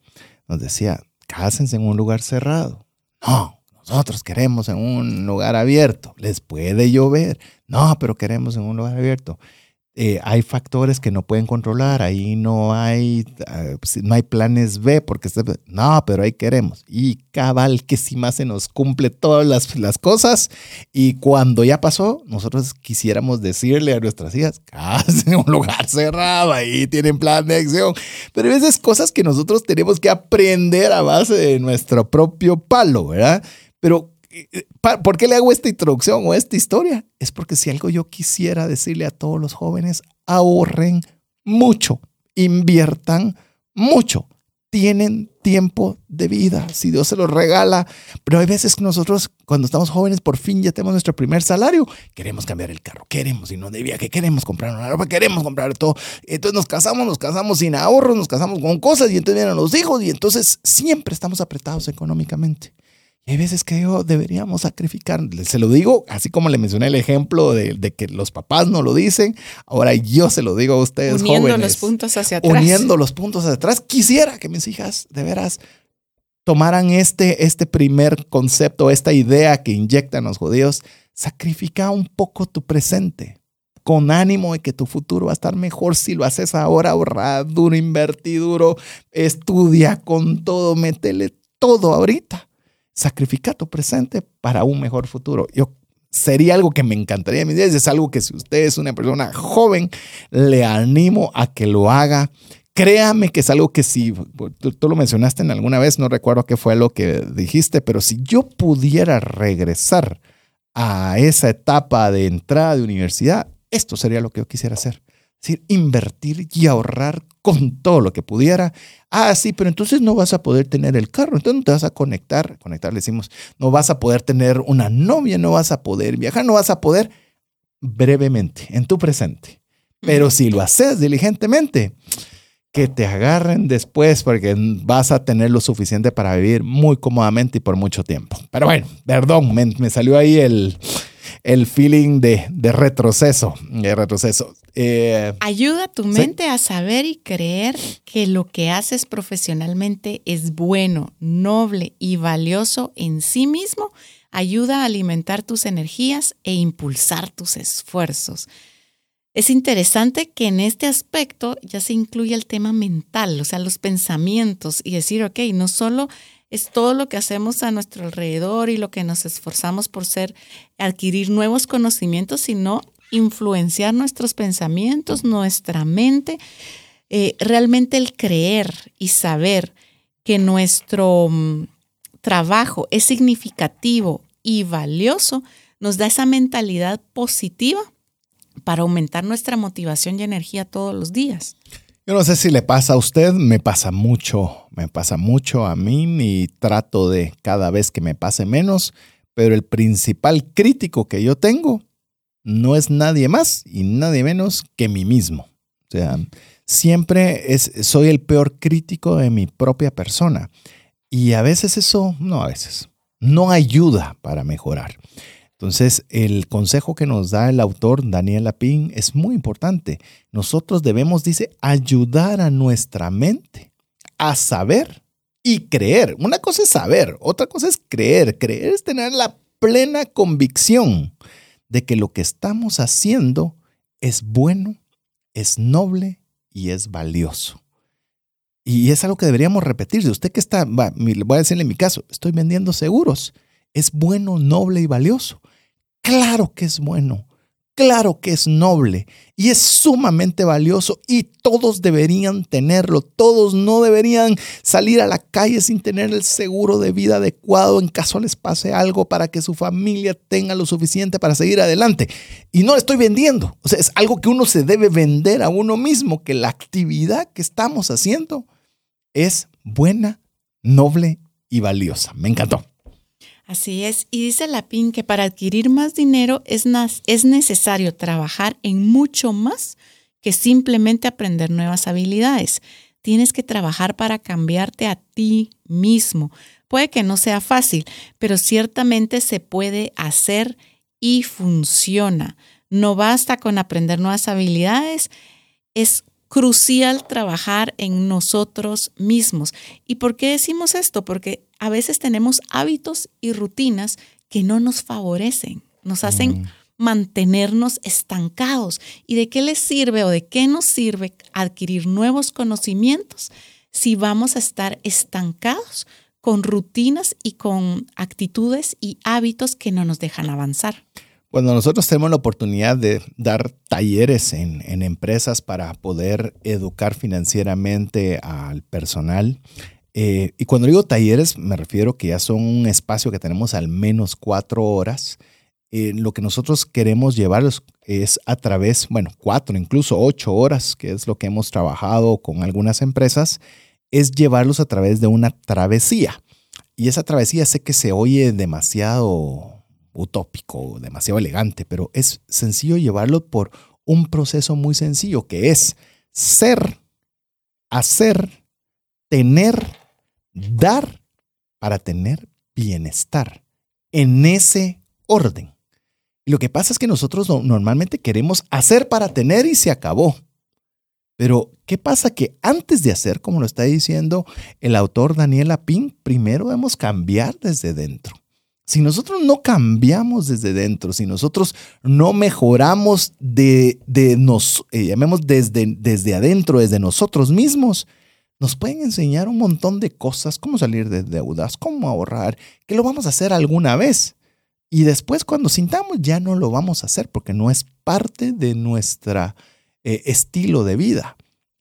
nos decía, cásense en un lugar cerrado. No, nosotros queremos en un lugar abierto. Les puede llover. No, pero queremos en un lugar abierto. Eh, hay factores que no pueden controlar, ahí no hay, ah, pues, no hay planes B, porque no, pero ahí queremos. Y cabal que si más se nos cumple todas las, las, cosas. Y cuando ya pasó, nosotros quisiéramos decirle a nuestras hijas, casi en un lugar cerrado, ahí tienen plan de acción. Pero hay veces cosas que nosotros tenemos que aprender a base de nuestro propio palo, ¿verdad? Pero ¿Por qué le hago esta introducción o esta historia? Es porque si algo yo quisiera decirle a todos los jóvenes, ahorren mucho, inviertan mucho. Tienen tiempo de vida, si Dios se los regala. Pero hay veces que nosotros, cuando estamos jóvenes, por fin ya tenemos nuestro primer salario, queremos cambiar el carro, queremos no debía que queremos comprar una ropa, queremos comprar todo. Entonces nos casamos, nos casamos sin ahorros, nos casamos con cosas y entonces vienen los hijos y entonces siempre estamos apretados económicamente. Y hay veces que yo deberíamos sacrificar. Se lo digo, así como le mencioné el ejemplo de, que los papás no lo dicen, ahora yo se lo digo a ustedes
Uniendo los puntos hacia atrás.
Uniendo los puntos hacia atrás. Quisiera que mis hijas de veras tomaran este, este primer concepto, esta idea que inyectan los judíos. Sacrifica un poco tu presente con ánimo de que tu futuro va a estar mejor si lo haces ahora, ahorra duro, invertí duro, estudia con todo, métele todo ahorita sacrifica tu presente para un mejor futuro. Yo sería algo que me encantaría en mis días. Es algo que si usted es una persona joven, le animo a que lo haga. Créame que es algo que si tú, lo mencionaste en alguna vez, no recuerdo qué fue lo que dijiste, pero si yo pudiera regresar a esa etapa de entrada de universidad, esto sería lo que yo quisiera hacer. Decir, invertir y ahorrar con todo lo que pudiera. Ah, sí, pero entonces no vas a poder tener el carro, entonces no te vas a conectar, conectar decimos, no vas a poder tener una novia, no vas a poder viajar, no vas a poder brevemente, en tu presente. Pero si lo haces diligentemente, que te agarren después porque vas a tener lo suficiente para vivir muy cómodamente y por mucho tiempo. Pero bueno, perdón, me salió ahí el, el feeling de, retroceso, de retroceso.
Eh, Ayuda a tu mente a saber y creer que lo que haces profesionalmente es bueno, noble y valioso en sí mismo. Ayuda a alimentar tus energías e impulsar tus esfuerzos. Es interesante que en este aspecto ya se incluye el tema mental, o sea, los pensamientos y decir, ok, no solo es todo lo que hacemos a nuestro alrededor y lo que nos esforzamos por ser, adquirir nuevos conocimientos, sino influenciar nuestros pensamientos, nuestra mente, eh, realmente el creer y saber que nuestro mm, trabajo es significativo y valioso, nos da esa mentalidad positiva para aumentar nuestra motivación y energía todos los días.
Yo no sé si le pasa a usted, me pasa mucho, me pasa mucho a mí y trato de cada vez que me pase menos, pero el principal crítico que yo tengo no es nadie más y nadie menos que mí mismo. O sea, siempre es, soy el peor crítico de mi propia persona. Y a veces eso, no a veces, no ayuda para mejorar. Entonces, el consejo que nos da el autor Daniel Lapin es muy importante. Nosotros debemos, dice, ayudar a nuestra mente a saber y creer. Una cosa es saber, otra cosa es creer. Creer es tener la plena convicción de que lo que estamos haciendo es bueno, es noble y es valioso. Y es algo que deberíamos repetir. De usted que está, voy a decirle en mi caso, estoy vendiendo seguros. Es bueno, noble y valioso. Claro que es bueno, claro que es noble y es sumamente valioso y todos deberían tenerlo. Todos no deberían salir a la calle sin tener el seguro de vida adecuado en caso les pase algo para que su familia tenga lo suficiente para seguir adelante. Y no estoy vendiendo. O sea, es algo que uno se debe vender a uno mismo, que la actividad que estamos haciendo es buena, noble y valiosa. Me encantó.
Así es. Y dice Lapin que para adquirir más dinero es, es necesario trabajar en mucho más que simplemente aprender nuevas habilidades. Tienes que trabajar para cambiarte a ti mismo. Puede que no sea fácil, pero ciertamente se puede hacer y funciona. No basta con aprender nuevas habilidades, es crucial trabajar en nosotros mismos. ¿Y por qué decimos esto? Porque a veces tenemos hábitos y rutinas que no nos favorecen, nos hacen mm. mantenernos estancados. ¿Y de qué les sirve o de qué nos sirve adquirir nuevos conocimientos si vamos a estar estancados con rutinas y con actitudes y hábitos que no nos dejan avanzar?
Cuando nosotros tenemos la oportunidad de dar talleres en, empresas para poder educar financieramente al personal, eh, y cuando digo talleres me refiero que ya son un espacio que tenemos al menos cuatro horas, eh, lo que nosotros queremos llevarlos es a través, bueno, cuatro, incluso ocho horas, que es lo que hemos trabajado con algunas empresas, es llevarlos a través de una travesía. Y esa travesía sé que se oye demasiado utópico, demasiado elegante, pero es sencillo llevarlo por un proceso muy sencillo que es ser, hacer, tener, dar para tener bienestar en ese orden. Lo que pasa es que nosotros normalmente queremos hacer para tener y se acabó. Pero, ¿qué pasa? Que antes de hacer, como lo está diciendo el autor Daniel Lapin, primero debemos cambiar desde dentro. Si nosotros no cambiamos desde dentro, si nosotros no mejoramos de, nos, eh, llamemos desde, desde adentro, desde nosotros mismos, nos pueden enseñar un montón de cosas, cómo salir de deudas, cómo ahorrar, que lo vamos a hacer alguna vez. Y después cuando sintamos ya no lo vamos a hacer porque no es parte de nuestro eh, estilo de vida.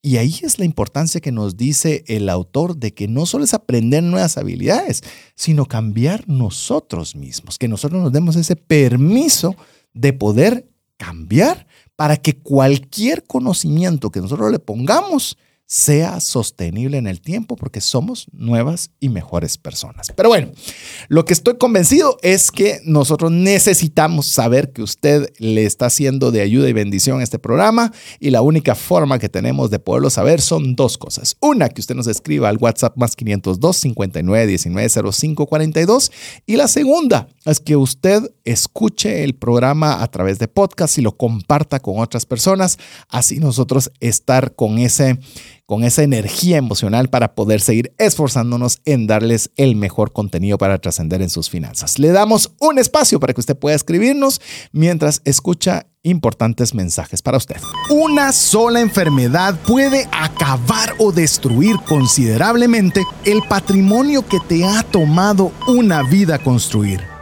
Y ahí es la importancia que nos dice el autor de que no solo es aprender nuevas habilidades, sino cambiar nosotros mismos, que nosotros nos demos ese permiso de poder cambiar para que cualquier conocimiento que nosotros le pongamos sea sostenible en el tiempo porque somos nuevas y mejores personas. Pero bueno, lo que estoy convencido es que nosotros necesitamos saber que usted le está haciendo de ayuda y bendición a este programa y la única forma que tenemos de poderlo saber son dos cosas. Una, que usted nos escriba al WhatsApp más 502 59 19 05 42 y la segunda es que usted escuche el programa a través de podcast y lo comparta con otras personas, así nosotros estar con ese con esa energía emocional para poder seguir esforzándonos en darles el mejor contenido para trascender en sus finanzas. Le damos un espacio para que usted pueda escribirnos mientras escucha importantes mensajes para usted. Una sola enfermedad puede acabar o destruir considerablemente el patrimonio que te ha tomado una vida construir.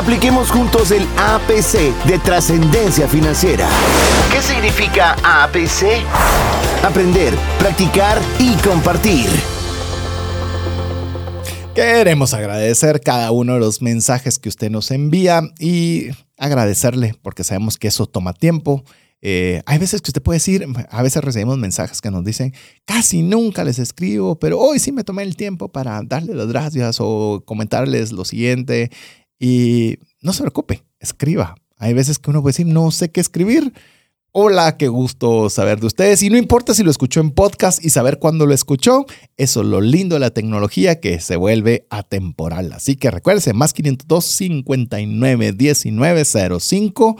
Apliquemos juntos el APC de trascendencia financiera. ¿Qué significa APC? Aprender, practicar y compartir.
Queremos agradecer cada uno de los mensajes que usted nos envía y agradecerle porque sabemos que eso toma tiempo. Eh, hay veces que usted puede decir, a veces recibimos mensajes que nos dicen, casi nunca les escribo, pero hoy sí me tomé el tiempo para darle las gracias o comentarles lo siguiente. Y no se preocupe, escriba. Hay veces que uno puede decir, no sé qué escribir. Hola, qué gusto saber de ustedes. Y no importa si lo escuchó en podcast y saber cuándo lo escuchó, eso es lo lindo de la tecnología que se vuelve atemporal. Así que recuerde, más 502 59 19 05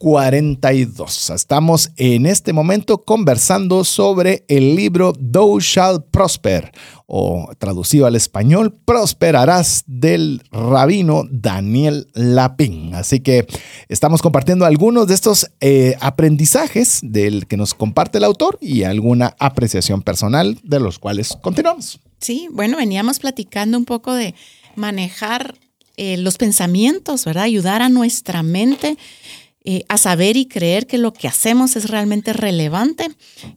42. Estamos en este momento conversando sobre el libro Thou Shall Prosper, o traducido al español, Prosperarás del rabino Daniel Lapin. Así que estamos compartiendo algunos de estos eh, aprendizajes del que nos comparte el autor y alguna apreciación personal de los cuales continuamos.
Sí, bueno, veníamos platicando un poco de manejar eh, los pensamientos, ¿verdad? Ayudar a nuestra mente eh, a saber y creer que lo que hacemos es realmente relevante,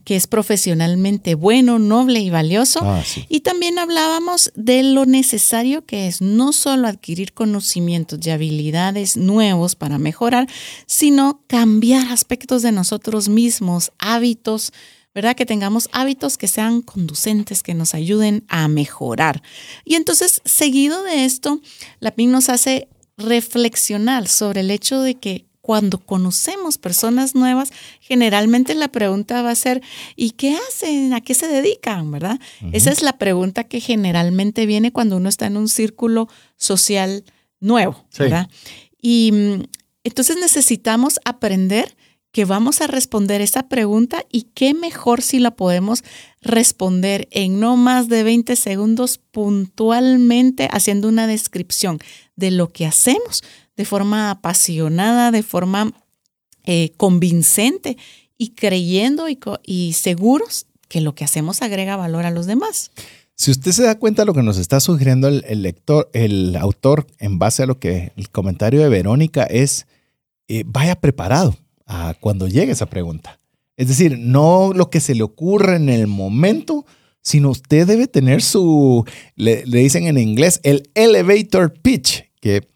que es profesionalmente bueno, noble y valioso. Ah, y también hablábamos de lo necesario que es no solo adquirir conocimientos y habilidades nuevos para mejorar, sino cambiar aspectos de nosotros mismos, hábitos, ¿verdad? Que tengamos hábitos que sean conducentes, que nos ayuden a mejorar. Y entonces, seguido de esto, la PIN nos hace reflexionar sobre el hecho de que cuando conocemos personas nuevas, generalmente la pregunta va a ser, ¿y qué hacen? ¿A qué se dedican? ¿Verdad? Esa es la pregunta que generalmente viene cuando uno está en un círculo social nuevo, ¿verdad? Y mm, entonces necesitamos aprender que vamos a responder esa pregunta y qué mejor si la podemos responder en no más de 20 segundos puntualmente haciendo una descripción de lo que hacemos de forma apasionada, de forma eh, convincente y creyendo y, seguros que lo que hacemos agrega valor a los demás.
Si usted se da cuenta de lo que nos está sugiriendo el, lector, el autor, en base a lo que el comentario de Verónica es, eh, vaya preparado a cuando llegue esa pregunta. Es decir, no lo que se le ocurre en el momento, sino usted debe tener su, le, le dicen en inglés, el elevator pitch, que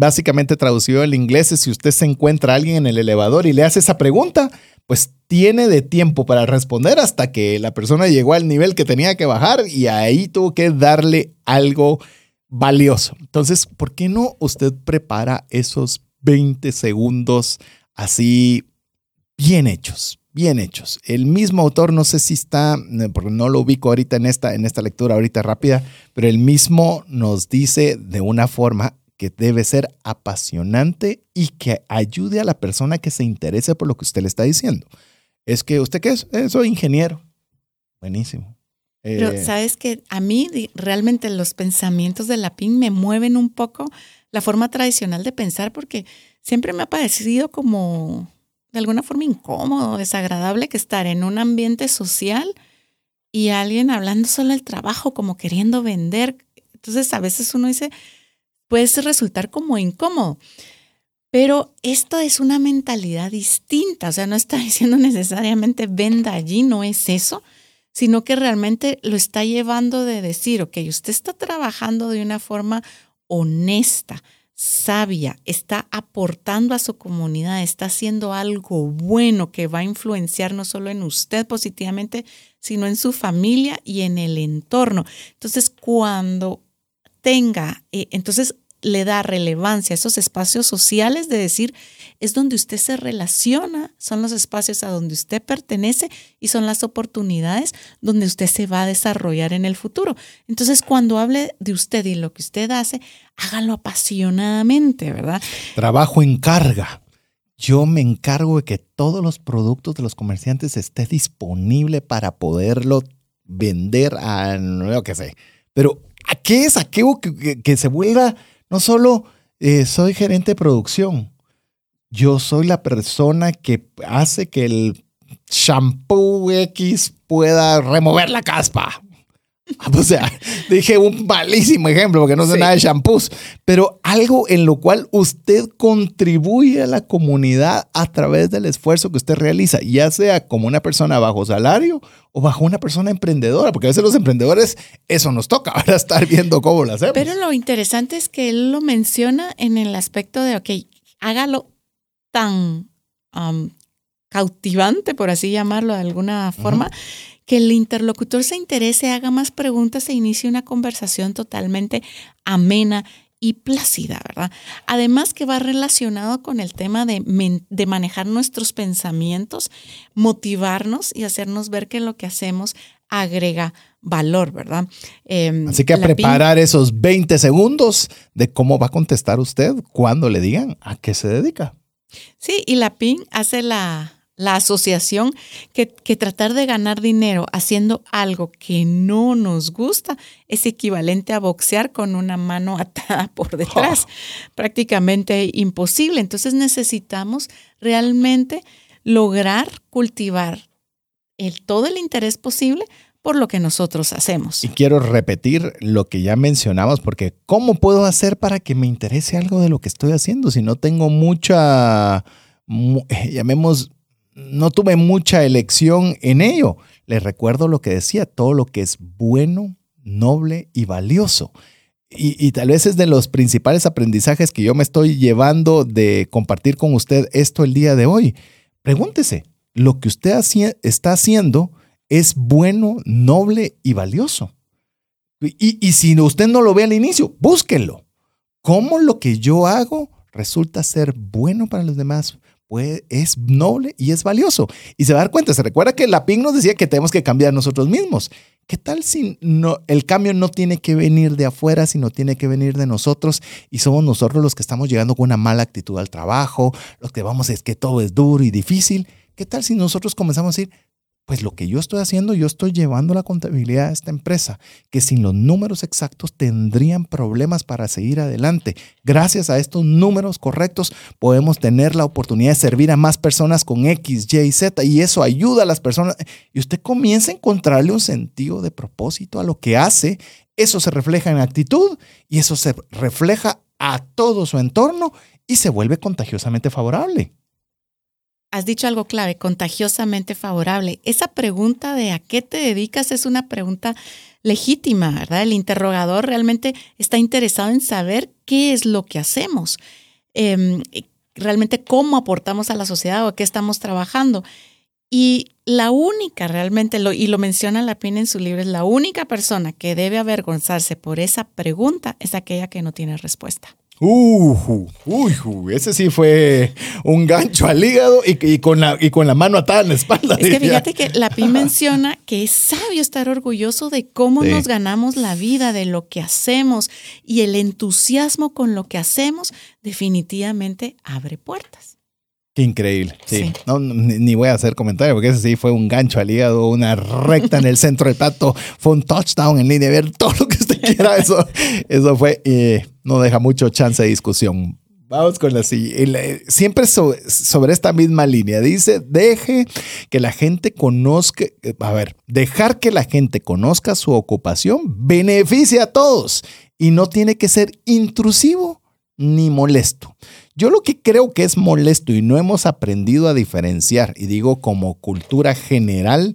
básicamente traducido al inglés es si usted se encuentra a alguien en el elevador y le hace esa pregunta, pues tiene de tiempo para responder hasta que la persona llegó al nivel que tenía que bajar y ahí tuvo que darle algo valioso. Entonces, ¿por qué no usted prepara esos 20 segundos así bien hechos? Bien hechos. El mismo autor, no sé si está, eh, porque no lo ubico ahorita en esta, en esta lectura ahorita rápida, pero el mismo nos dice de una forma que debe ser apasionante y que ayude a la persona que se interese por lo que usted le está diciendo. Es que usted qué es? Eh, soy ingeniero. Buenísimo.
Pero
Eh,
sabes que a mí realmente los pensamientos de la PIN me mueven un poco la forma tradicional de pensar porque siempre me ha parecido como de alguna forma incómodo, desagradable que estar en un ambiente social y alguien hablando solo del trabajo, como queriendo vender. Entonces a veces uno dice, puede resultar como incómodo. Pero esto es una mentalidad distinta, o sea, no está [laughs] diciendo necesariamente venda allí, no es eso, sino que realmente lo está llevando de decir, ok, usted está trabajando de una forma honesta, sabia, está aportando a su comunidad, está haciendo algo bueno que va a influenciar no solo en usted positivamente, sino en su familia y en el entorno. Entonces, cuando tenga, eh, entonces le da relevancia a esos espacios sociales de decir, es donde usted se relaciona, son los espacios a donde usted pertenece y son las oportunidades donde usted se va a desarrollar en el futuro. Entonces, cuando hable de usted y lo que usted hace, hágalo apasionadamente, ¿verdad?
Trabajo en carga. Yo me encargo de que todos los productos de los comerciantes esté disponible para poderlo vender a no que sé. Pero ¿a qué es aquello que, que- se vuelva no solo eh, soy gerente de producción, yo soy la persona que hace que el shampoo X pueda remover la caspa. [laughs] O sea, dije un malísimo ejemplo porque no sé
Sí.
nada de shampoos, pero algo en lo cual usted contribuye a la comunidad a través del esfuerzo que usted realiza, ya sea como una persona bajo salario o bajo una persona emprendedora, porque a veces los emprendedores eso nos toca, [laughs] ahora estar viendo cómo lo hacemos.
Pero lo interesante es que él lo menciona en el aspecto de, ok, hágalo tan um, cautivante, por así llamarlo de alguna forma, que el interlocutor se interese, haga más preguntas e inicie una conversación totalmente amena y plácida, ¿verdad? Además que va relacionado con el tema de, de manejar nuestros pensamientos, motivarnos y hacernos ver que lo que hacemos agrega valor, ¿verdad? Em,
Así que a preparar esos 20 segundos de cómo va a contestar usted cuando le digan a qué se dedica.
Sí, y la PIN hace la, la asociación que, que tratar de ganar dinero haciendo algo que no nos gusta es equivalente a boxear con una mano [laughs] atada por detrás. Prácticamente imposible. Entonces necesitamos realmente lograr cultivar el, todo el interés posible por lo que nosotros hacemos.
Y quiero repetir lo que ya mencionamos, porque ¿cómo puedo hacer para que me interese algo de lo que estoy haciendo si no tengo mucha, mu- [laughs] llamemos, no tuve mucha elección en ello? Les recuerdo lo que decía, todo lo que es bueno, noble y valioso. Y, tal vez es de los principales aprendizajes que yo me estoy llevando de compartir con usted esto el día de hoy. Pregúntese, ¿lo que usted está haciendo es bueno, noble y valioso? Y, y si usted no lo ve al inicio, búsquenlo. ¿Cómo lo que yo hago resulta ser bueno para los demás? Pues es noble y es valioso. Y se va a dar cuenta, se recuerda que la PIN nos decía que tenemos que cambiar nosotros mismos. ¿Qué tal si no, el cambio no tiene que venir de afuera, sino tiene que venir de nosotros y somos nosotros los que estamos llegando con una mala actitud al trabajo, los que vamos es que todo es duro y difícil? ¿Qué tal si nosotros comenzamos a decir, pues lo que yo estoy haciendo, yo estoy llevando la contabilidad a esta empresa, que sin los números exactos tendrían problemas para seguir adelante. Gracias a estos números correctos podemos tener la oportunidad de servir a más personas con X, Y, Z y eso ayuda a las personas. Y usted comienza a encontrarle un sentido de propósito a lo que hace. Eso se refleja en actitud y eso se refleja a todo su entorno y se vuelve contagiosamente favorable.
Has dicho algo clave, contagiosamente favorable. Esa pregunta de a qué te dedicas es una pregunta legítima, ¿verdad? El interrogador realmente está interesado en saber qué es lo que hacemos, eh, realmente cómo aportamos a la sociedad o qué estamos trabajando. Y la única realmente, y lo menciona Lapine en su libro, es la única persona que debe avergonzarse por esa pregunta es aquella que no tiene respuesta.
Uh, uy, ese sí fue un gancho al hígado y, con la, y con la mano atada en la espalda.
Es que fíjate que la PI menciona que es [laughs] sabio estar orgulloso de cómo nos ganamos la vida, de lo que hacemos y el entusiasmo con lo que hacemos definitivamente abre puertas.
Increíble. Sí. No, ni, voy a hacer comentario porque ese sí fue un gancho al hígado, una recta en el [laughs] centro del plato, fue un touchdown en línea, ver todo lo que usted quiera. Eso, eso fue, eh, no deja mucho chance de discusión. Vamos con la siguiente. Siempre sobre, sobre, esta misma línea. Dice, deje que la gente conozca, a ver, dejar que la gente conozca su ocupación beneficia a todos y no tiene que ser intrusivo ni molesto. Yo lo que creo que es molesto y no hemos aprendido a diferenciar, y digo como cultura general,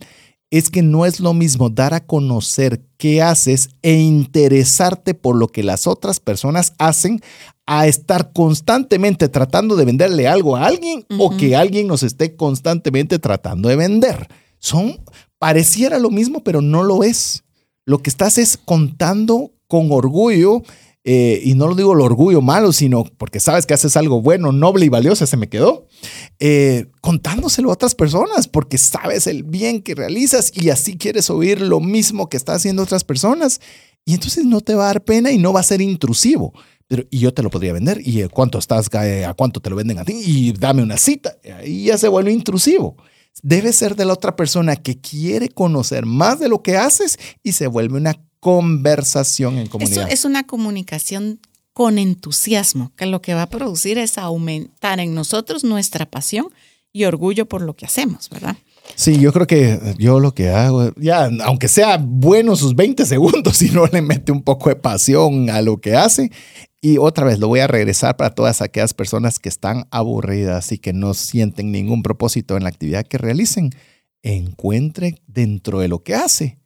es que no es lo mismo dar a conocer qué haces e interesarte por lo que las otras personas hacen a estar constantemente tratando de venderle algo a alguien o que alguien nos esté constantemente tratando de vender. Son pareciera lo mismo, pero no lo es. Lo que estás es contando con orgullo eh, y no lo digo el orgullo malo, sino porque sabes que haces algo bueno, noble y valioso, se me quedó, eh, contándoselo a otras personas, porque sabes el bien que realizas y así quieres oír lo mismo que están haciendo otras personas. Y entonces no te va a dar pena y no va a ser intrusivo. Pero, y yo te lo podría vender. ¿Y cuánto estás? ¿A cuánto te lo venden a ti? Y dame una cita. Y ya se vuelve intrusivo debe ser de la otra persona que quiere conocer más de lo que haces y se vuelve una conversación en comunidad.
Eso es una comunicación con entusiasmo, que lo que va a producir es aumentar en nosotros nuestra pasión y orgullo por lo que hacemos, ¿verdad?
Sí, yo creo que yo lo que hago, ya, aunque sea bueno sus 20 segundos, [laughs] si no le mete un poco de pasión a lo que hace. Y otra vez lo voy a regresar para todas aquellas personas que están aburridas y que no sienten ningún propósito en la actividad que realicen. Encuentre dentro de lo que hace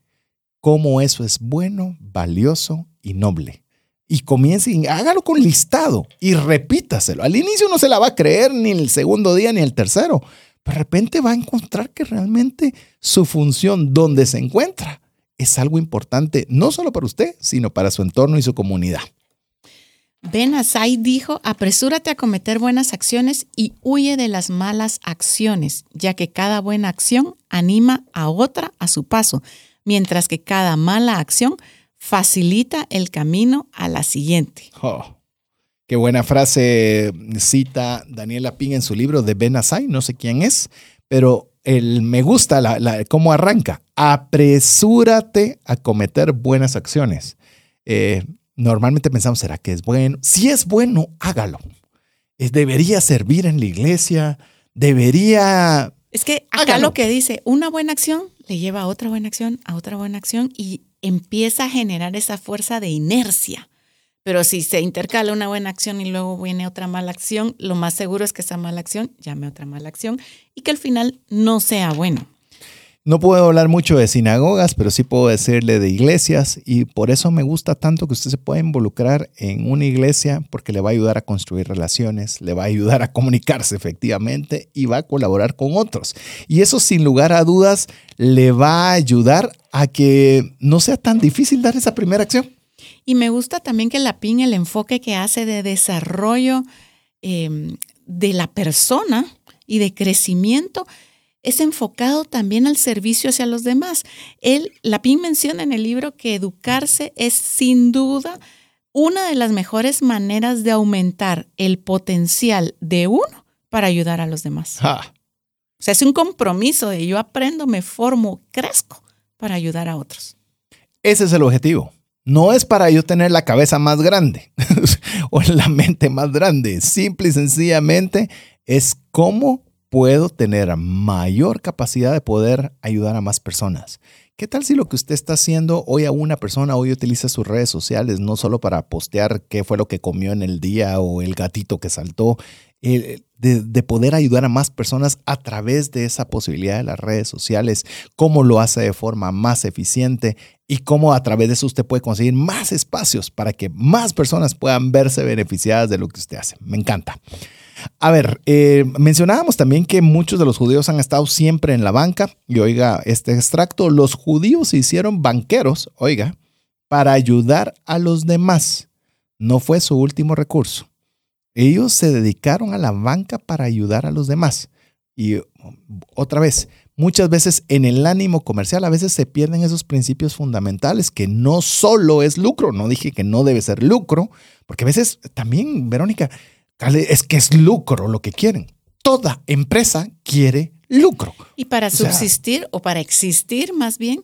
cómo eso es bueno, valioso y noble. Y comience, hágalo con listado y repítaselo. Al inicio no se la va a creer ni el segundo día ni el tercero. Pero de repente va a encontrar que realmente su función donde se encuentra es algo importante, no solo para usted, sino para su entorno y su comunidad.
Ben Asai dijo, apresúrate a cometer buenas acciones y huye de las malas acciones, ya que cada buena acción anima a otra a su paso mientras que cada mala acción facilita el camino a la siguiente.
Oh, qué buena frase cita Daniela Ping en su libro de Ben Asai, no sé quién es, pero el, me gusta cómo arranca. Apresúrate a cometer buenas acciones. Eh, normalmente pensamos, ¿será que es bueno? Si es bueno, hágalo. debería servir en la iglesia, debería...
Es que acá lo que dice, una buena acción le lleva a otra buena acción, a otra buena acción y empieza a generar esa fuerza de inercia. Pero si se intercala una buena acción y luego viene otra mala acción, lo más seguro es que esa mala acción llame a otra mala acción y que al final no sea bueno.
No puedo hablar mucho de sinagogas, pero sí puedo decirle de iglesias y por eso me gusta tanto que usted se pueda involucrar en una iglesia porque le va a ayudar a construir relaciones, le va a ayudar a comunicarse efectivamente y va a colaborar con otros. Y eso sin lugar a dudas le va a ayudar a que no sea tan difícil dar esa primera acción.
Y me gusta también que la PIN, el enfoque que hace de desarrollo em, de la persona y de crecimiento, es enfocado también al servicio hacia los demás. Él, Lapin menciona en el libro que educarse es sin duda una de las mejores maneras de aumentar el potencial de uno para ayudar a los demás. O sea, es un compromiso de yo aprendo, me formo, crezco para ayudar a otros.
Ese es el objetivo. No es para yo tener la cabeza más grande [laughs] o la mente más grande. Simple y sencillamente es cómo puedo tener mayor capacidad de poder ayudar a más personas. ¿Qué tal si lo que usted está haciendo hoy a una persona hoy utiliza sus redes sociales no solo para postear qué fue lo que comió en el día o el gatito que saltó, de, de, poder ayudar a más personas a través de esa posibilidad de las redes sociales, cómo lo hace de forma más eficiente y cómo a través de eso usted puede conseguir más espacios para que más personas puedan verse beneficiadas de lo que usted hace. Me encanta. A ver, eh, mencionábamos también que muchos de los judíos han estado siempre en la banca. Y oiga, este extracto, los judíos se hicieron banqueros, oiga, para ayudar a los demás. No fue su último recurso. Ellos se dedicaron a la banca para ayudar a los demás. Y otra vez, muchas veces en el ánimo comercial a veces se pierden esos principios fundamentales que no solo es lucro, no dije que no debe ser lucro, porque a veces también, Verónica, es que es lucro lo que quieren. Toda empresa quiere lucro.
Y para subsistir o para existir más bien,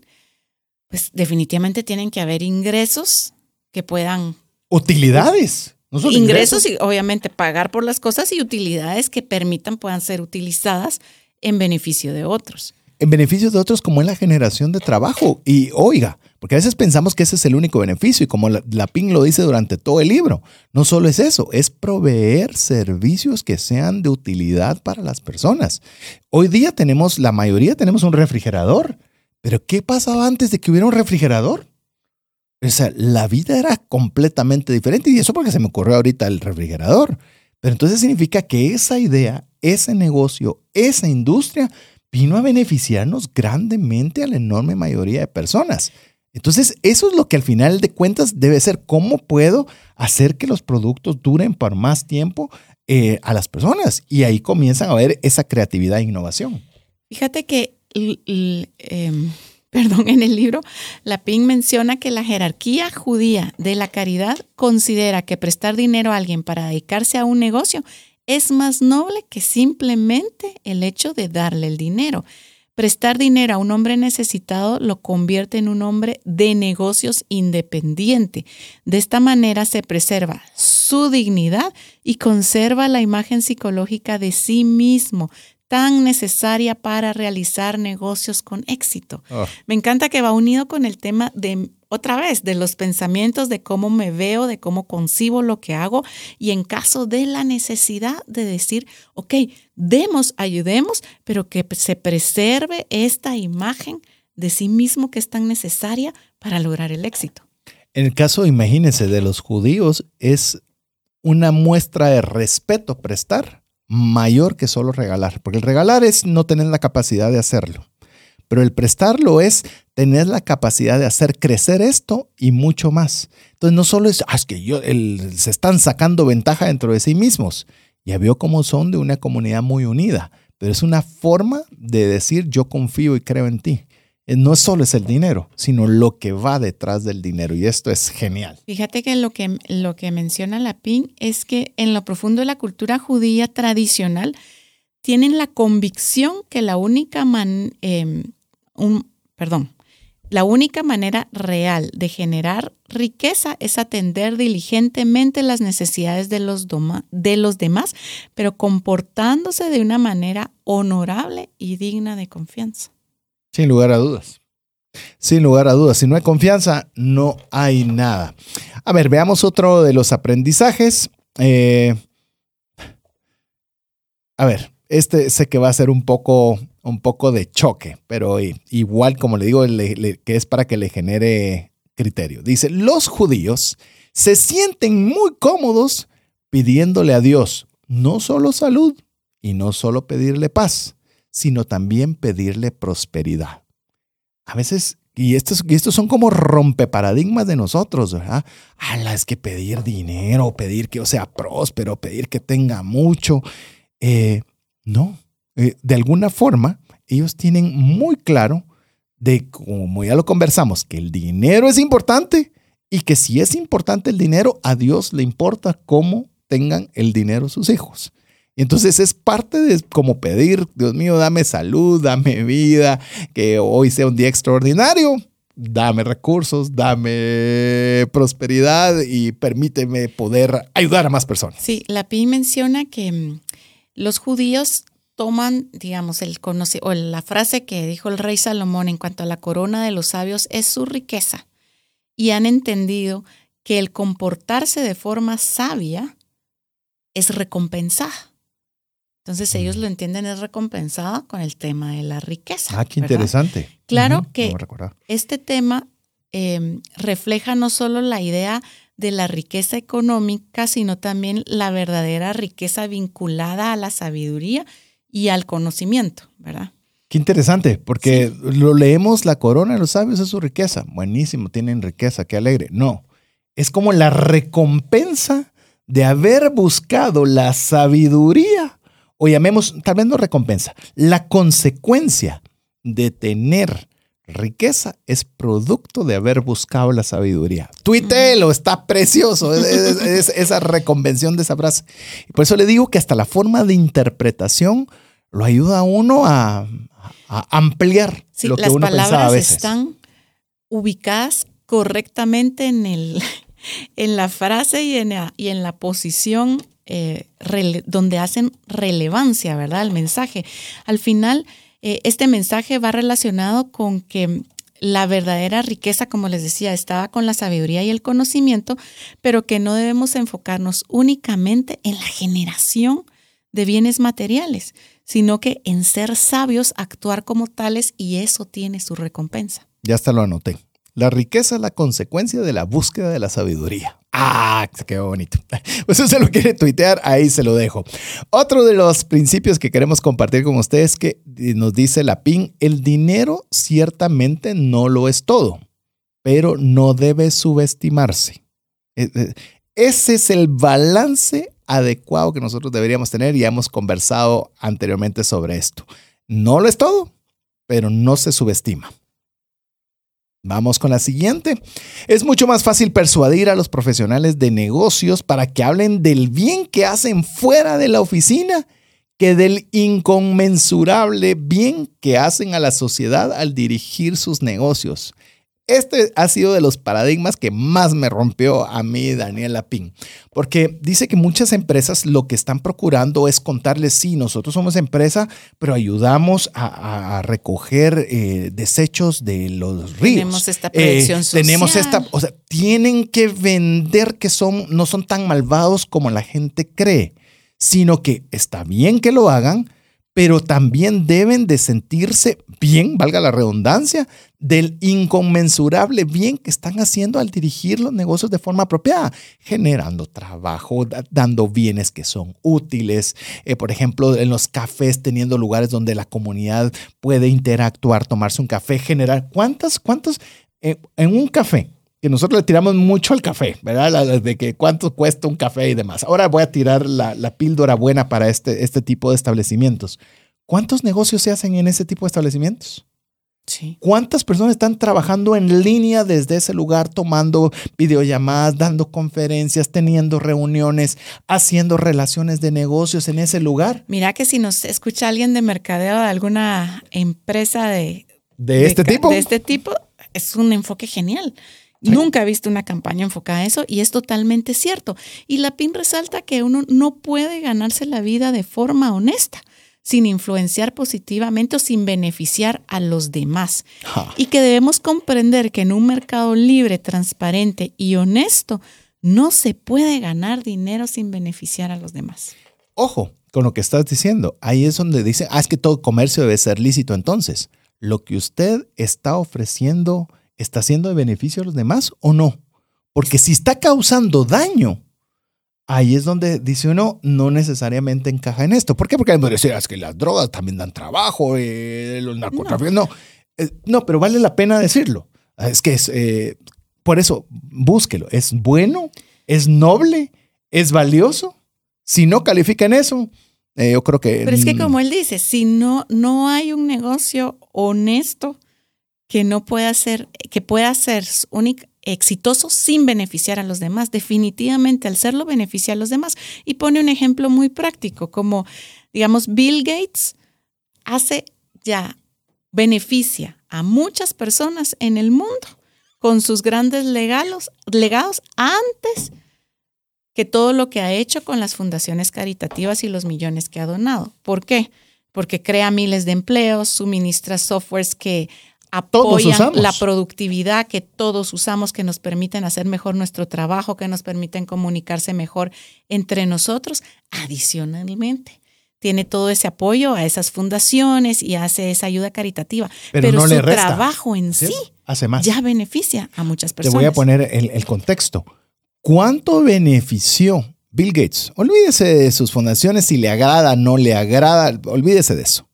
pues definitivamente tienen que haber ingresos que puedan...
Utilidades.
ingresos, y obviamente pagar por las cosas y utilidades que permitan puedan ser utilizadas en beneficio de otros.
En beneficio de otros como en la generación de trabajo. Y oiga, porque a veces pensamos que ese es el único beneficio y como la, la lo dice durante todo el libro, no solo es eso, es proveer servicios que sean de utilidad para las personas. Hoy día tenemos, la mayoría tenemos un refrigerador, pero ¿qué pasaba antes de que hubiera un refrigerador? O sea, la vida era completamente diferente y eso porque se me ocurrió ahorita el refrigerador. Pero entonces significa que esa idea, ese negocio, esa industria vino a beneficiarnos grandemente a la enorme mayoría de personas. Entonces, eso es lo que al final de cuentas debe ser, ¿cómo puedo hacer que los productos duren por más tiempo eh, a las personas? Y ahí comienzan a ver esa creatividad e innovación.
Fíjate que, em, [laughs] perdón, en el libro, Lapin menciona que la jerarquía judía de la caridad considera que prestar dinero a alguien para dedicarse a un negocio es más noble que simplemente el hecho de darle el dinero. Prestar dinero a un hombre necesitado lo convierte en un hombre de negocios independiente. De esta manera se preserva su dignidad y conserva la imagen psicológica de sí mismo, tan necesaria para realizar negocios con éxito. Ah. Me encanta que va unido con el tema de otra vez, de los pensamientos, de cómo me veo, de cómo concibo lo que hago y en caso de la necesidad de decir, ok, demos, ayudemos, pero que se preserve esta imagen de sí mismo que es tan necesaria para lograr el éxito.
En el caso, imagínense, de los judíos, es una muestra de respeto prestar mayor que solo regalar, porque el regalar es no tener la capacidad de hacerlo. Pero el prestarlo es tener la capacidad de hacer crecer esto y mucho más. Entonces no solo es, ah, es que yo, se están sacando ventaja dentro de sí mismos. Ya veo cómo son de una comunidad muy unida, pero es una forma de decir yo confío y creo en ti. Eh, no solo es el dinero, sino lo que va detrás del dinero. Y esto es genial.
Fíjate que lo que, lo que menciona Lapin es que en lo profundo de la cultura judía tradicional tienen la convicción que la única man, em, un, perdón, la única manera real de generar riqueza es atender diligentemente las necesidades de los, de los demás, pero comportándose de una manera honorable y digna de confianza.
Sin lugar a dudas. Sin lugar a dudas. Si no hay confianza, no hay nada. A ver, veamos otro de los aprendizajes. Eh, a ver, este sé que va a ser un poco un poco de choque, pero igual, como le digo, que es para que le genere criterio. Dice, los judíos se sienten muy cómodos pidiéndole a Dios no solo salud y no solo pedirle paz, sino también pedirle prosperidad. A veces, y estos, estos son como rompeparadigmas de nosotros, ¿verdad? Ala, es que pedir dinero, pedir que yo sea próspero, pedir que tenga mucho. Eh, no, eh, de alguna forma, ellos tienen muy claro de, como ya lo conversamos, que el dinero es importante y que si es importante el dinero, a Dios le importa cómo tengan el dinero sus hijos. Y entonces es parte de como pedir, Dios mío, dame salud, dame vida, que hoy sea un día extraordinario, dame recursos, dame prosperidad y permíteme poder ayudar a más personas.
Sí, la PI menciona que mm, los judíos toman, digamos, el o la frase que dijo el rey Salomón en cuanto a la corona de los sabios es su riqueza y han entendido que el comportarse de forma sabia es recompensada. Entonces ellos lo entienden es recompensada con el tema de la riqueza.
Ah, qué interesante.
Claro que este tema em, refleja no solo la idea de la riqueza económica, sino también la verdadera riqueza vinculada a la sabiduría y al conocimiento, ¿verdad?
Qué interesante, porque lo leemos, la corona de los sabios es su riqueza. Buenísimo, tienen riqueza, qué alegre. No, es como la recompensa de haber buscado la sabiduría, o llamemos, tal vez no recompensa, la consecuencia de tener riqueza es producto de haber buscado la sabiduría. Tuitelo, está precioso es, esa reconvención de esa frase. Por eso le digo que hasta la forma de interpretación lo ayuda a uno a, ampliar lo que uno pensaba a veces.
Están ubicadas correctamente en, el, [laughs] en la frase y en la, y en la posición eh, donde hacen relevancia, ¿verdad? El mensaje. Al final, eh, este mensaje va relacionado con que la verdadera riqueza, como les decía, estaba con la sabiduría y el conocimiento, pero que no debemos enfocarnos únicamente en la generación de bienes materiales, sino que en ser sabios, actuar como tales y eso tiene su recompensa.
Ya hasta lo anoté. La riqueza es la consecuencia de la búsqueda de la sabiduría. Ah, qué bonito. [laughs] Pues se lo quiere tuitear, ahí se lo dejo. Otro de los principios que queremos compartir con ustedes que nos dice la PIN, el dinero ciertamente no lo es todo, pero no debe subestimarse. E, e, ese es el balance adecuado que nosotros deberíamos tener y hemos conversado anteriormente sobre esto. No lo es todo, pero no se subestima. Vamos con la siguiente. Es mucho más fácil persuadir a los profesionales de negocios para que hablen del bien que hacen fuera de la oficina que del inconmensurable bien que hacen a la sociedad al dirigir sus negocios. Este ha sido de los paradigmas que más me rompió a mí Daniel Lapin, porque dice que muchas empresas lo que están procurando es contarles, sí, nosotros somos empresa, pero ayudamos a, recoger eh, desechos de los ríos.
Tenemos esta proyección eh, social.
Tenemos esta, o sea, tienen que vender que son, no son tan malvados como la gente cree, sino que está bien que lo hagan, pero también deben de sentirse bien, valga la redundancia, del inconmensurable bien que están haciendo al dirigir los negocios de forma apropiada, generando trabajo, dando bienes que son útiles, eh, por ejemplo, en los cafés, teniendo lugares donde la comunidad puede interactuar, tomarse un café, generar, ¿cuántas, cuántos eh, en un café? Que nosotros le tiramos mucho al café, ¿verdad? De que cuánto cuesta un café y demás. Ahora voy a tirar la, píldora buena para este, este tipo de establecimientos. ¿Cuántos negocios se hacen en ese tipo de establecimientos?
Sí.
¿Cuántas personas están trabajando en línea desde ese lugar, tomando videollamadas, dando conferencias, teniendo reuniones, haciendo relaciones de negocios en ese lugar?
Mira que si nos escucha alguien de mercadeo de alguna empresa de,
de este tipo,
de este tipo, es un enfoque genial. Nunca he visto una campaña enfocada a eso y es totalmente cierto. Y la PIN resalta que uno no puede ganarse la vida de forma honesta sin influenciar positivamente o sin beneficiar a los demás. Y que debemos comprender que en un mercado libre, transparente y honesto, no se puede ganar dinero sin beneficiar a los demás.
Ojo con lo que estás diciendo. Ahí es donde dice, ah, es que todo comercio debe ser lícito. Entonces, lo que usted está ofreciendo ¿está siendo de beneficio a los demás o no? Porque si está causando daño, ahí es donde dice uno, no necesariamente encaja en esto. ¿Por qué? Porque me decir, es que las drogas también dan trabajo, eh, los narcotráficos, no. Eh, no. pero vale la pena decirlo. Es que es, eh, por eso, búsquelo. ¿Es bueno? ¿Es noble? ¿Es valioso? Si no califica en eso, yo creo que...
Pero es que como él dice, si no, no hay un negocio honesto, que no pueda ser, que pueda ser exitoso sin beneficiar a los demás. Definitivamente, al serlo, beneficia a los demás. Y pone un ejemplo muy práctico, como, digamos, Bill Gates hace ya, beneficia a muchas personas en el mundo con sus grandes legados, legados antes que todo lo que ha hecho con las fundaciones caritativas y los millones que ha donado. ¿Por qué? Porque crea miles de empleos, suministra softwares que apoyan la productividad que todos usamos, que nos permiten hacer mejor nuestro trabajo, que nos permiten comunicarse mejor entre nosotros. Adicionalmente, tiene todo ese apoyo a esas fundaciones y hace esa ayuda caritativa. Pero, su trabajo en sí,
hace más.
ya beneficia a muchas personas.
Te voy a poner el, el contexto. ¿Cuánto benefició Bill Gates? Olvídese de sus fundaciones, si le agrada, no le agrada, olvídese de eso.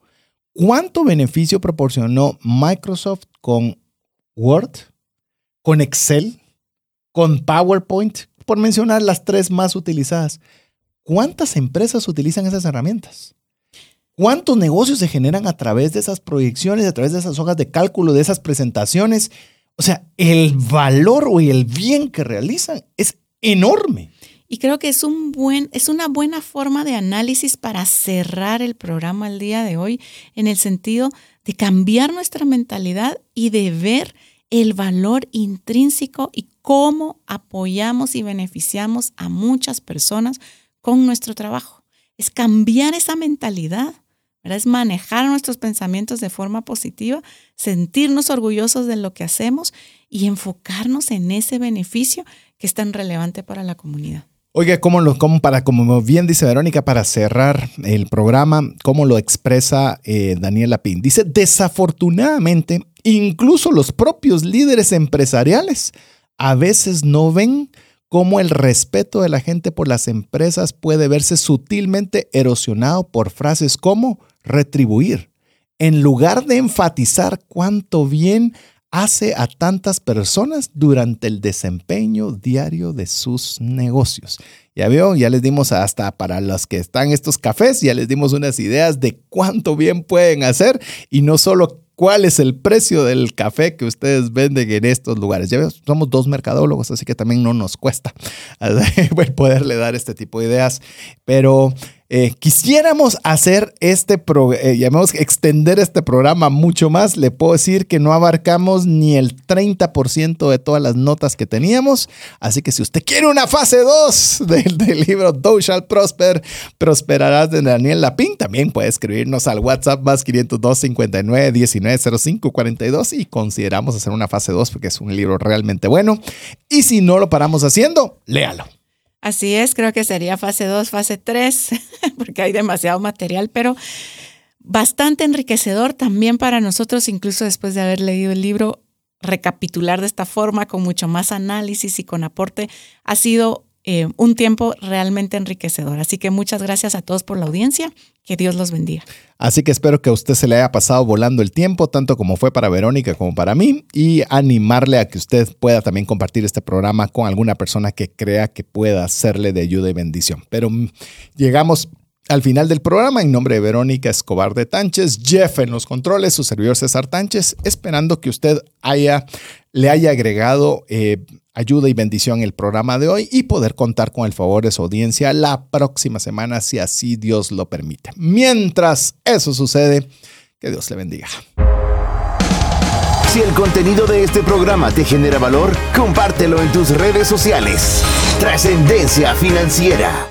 ¿Cuánto beneficio proporcionó Microsoft con Word, con Excel, con PowerPoint, por mencionar las tres más utilizadas? ¿Cuántas empresas utilizan esas herramientas? ¿Cuántos negocios se generan a través de esas proyecciones, a través de esas hojas de cálculo, de esas presentaciones? O sea, el valor o el bien que realizan es enorme.
Y creo que es, un buen, es una buena forma de análisis para cerrar el programa el día de hoy, en el sentido de cambiar nuestra mentalidad y de ver el valor intrínseco y cómo apoyamos y beneficiamos a muchas personas con nuestro trabajo. Es cambiar esa mentalidad, es manejar nuestros pensamientos de forma positiva, sentirnos orgullosos de lo que hacemos y enfocarnos en ese beneficio que es tan relevante para la comunidad.
Oiga, ¿cómo para, como bien dice Verónica, para cerrar el programa, cómo lo expresa eh, Daniel Lapín? Dice, desafortunadamente, incluso los propios líderes empresariales a veces no ven cómo el respeto de la gente por las empresas puede verse sutilmente erosionado por frases como retribuir, en lugar de enfatizar cuánto bien hace a tantas personas durante el desempeño diario de sus negocios. Ya veo, ya les dimos hasta para los que están estos cafés, ya les dimos unas ideas de cuánto bien pueden hacer y no solo cuál es el precio del café que ustedes venden en estos lugares. Ya somos dos mercadólogos, así que también no nos cuesta [laughs] poderle dar este tipo de ideas, pero eh, quisiéramos hacer este, pro, eh, llamemos, extender este programa mucho más. Le puedo decir que no abarcamos ni el 30% de todas las notas que teníamos. Así que si usted quiere una fase 2 [laughs] del, libro Do Shall Prosper, Prosperarás de Daniel Lapín, también puede escribirnos al WhatsApp más 502 59 19 05 42 y consideramos hacer una fase 2 porque es un libro realmente bueno. Y si no lo paramos haciendo, léalo.
Así es, creo que sería fase 2, fase 3, [laughs] porque hay demasiado material, pero bastante enriquecedor también para nosotros, incluso después de haber leído el libro, recapitular de esta forma, con mucho más análisis y con aporte, ha sido eh, un tiempo realmente enriquecedor. Así que muchas gracias a todos por la audiencia. Que Dios los bendiga.
Así que espero que a usted se le haya pasado volando el tiempo, tanto como fue para Verónica como para mí, y animarle a que usted pueda también compartir este programa con alguna persona que crea que pueda serle de ayuda y bendición. Pero mm, llegamos al final del programa, en nombre de Verónica Escobar de Tánchez, Jeff en los controles, su servidor César Tánchez, esperando que usted haya, le haya agregado eh, ayuda y bendición el programa de hoy y poder contar con el favor de su audiencia la próxima semana, si así Dios lo permite. Mientras eso sucede, que Dios le bendiga.
Si el contenido de este programa te genera valor, compártelo en tus redes sociales. Trascendencia financiera.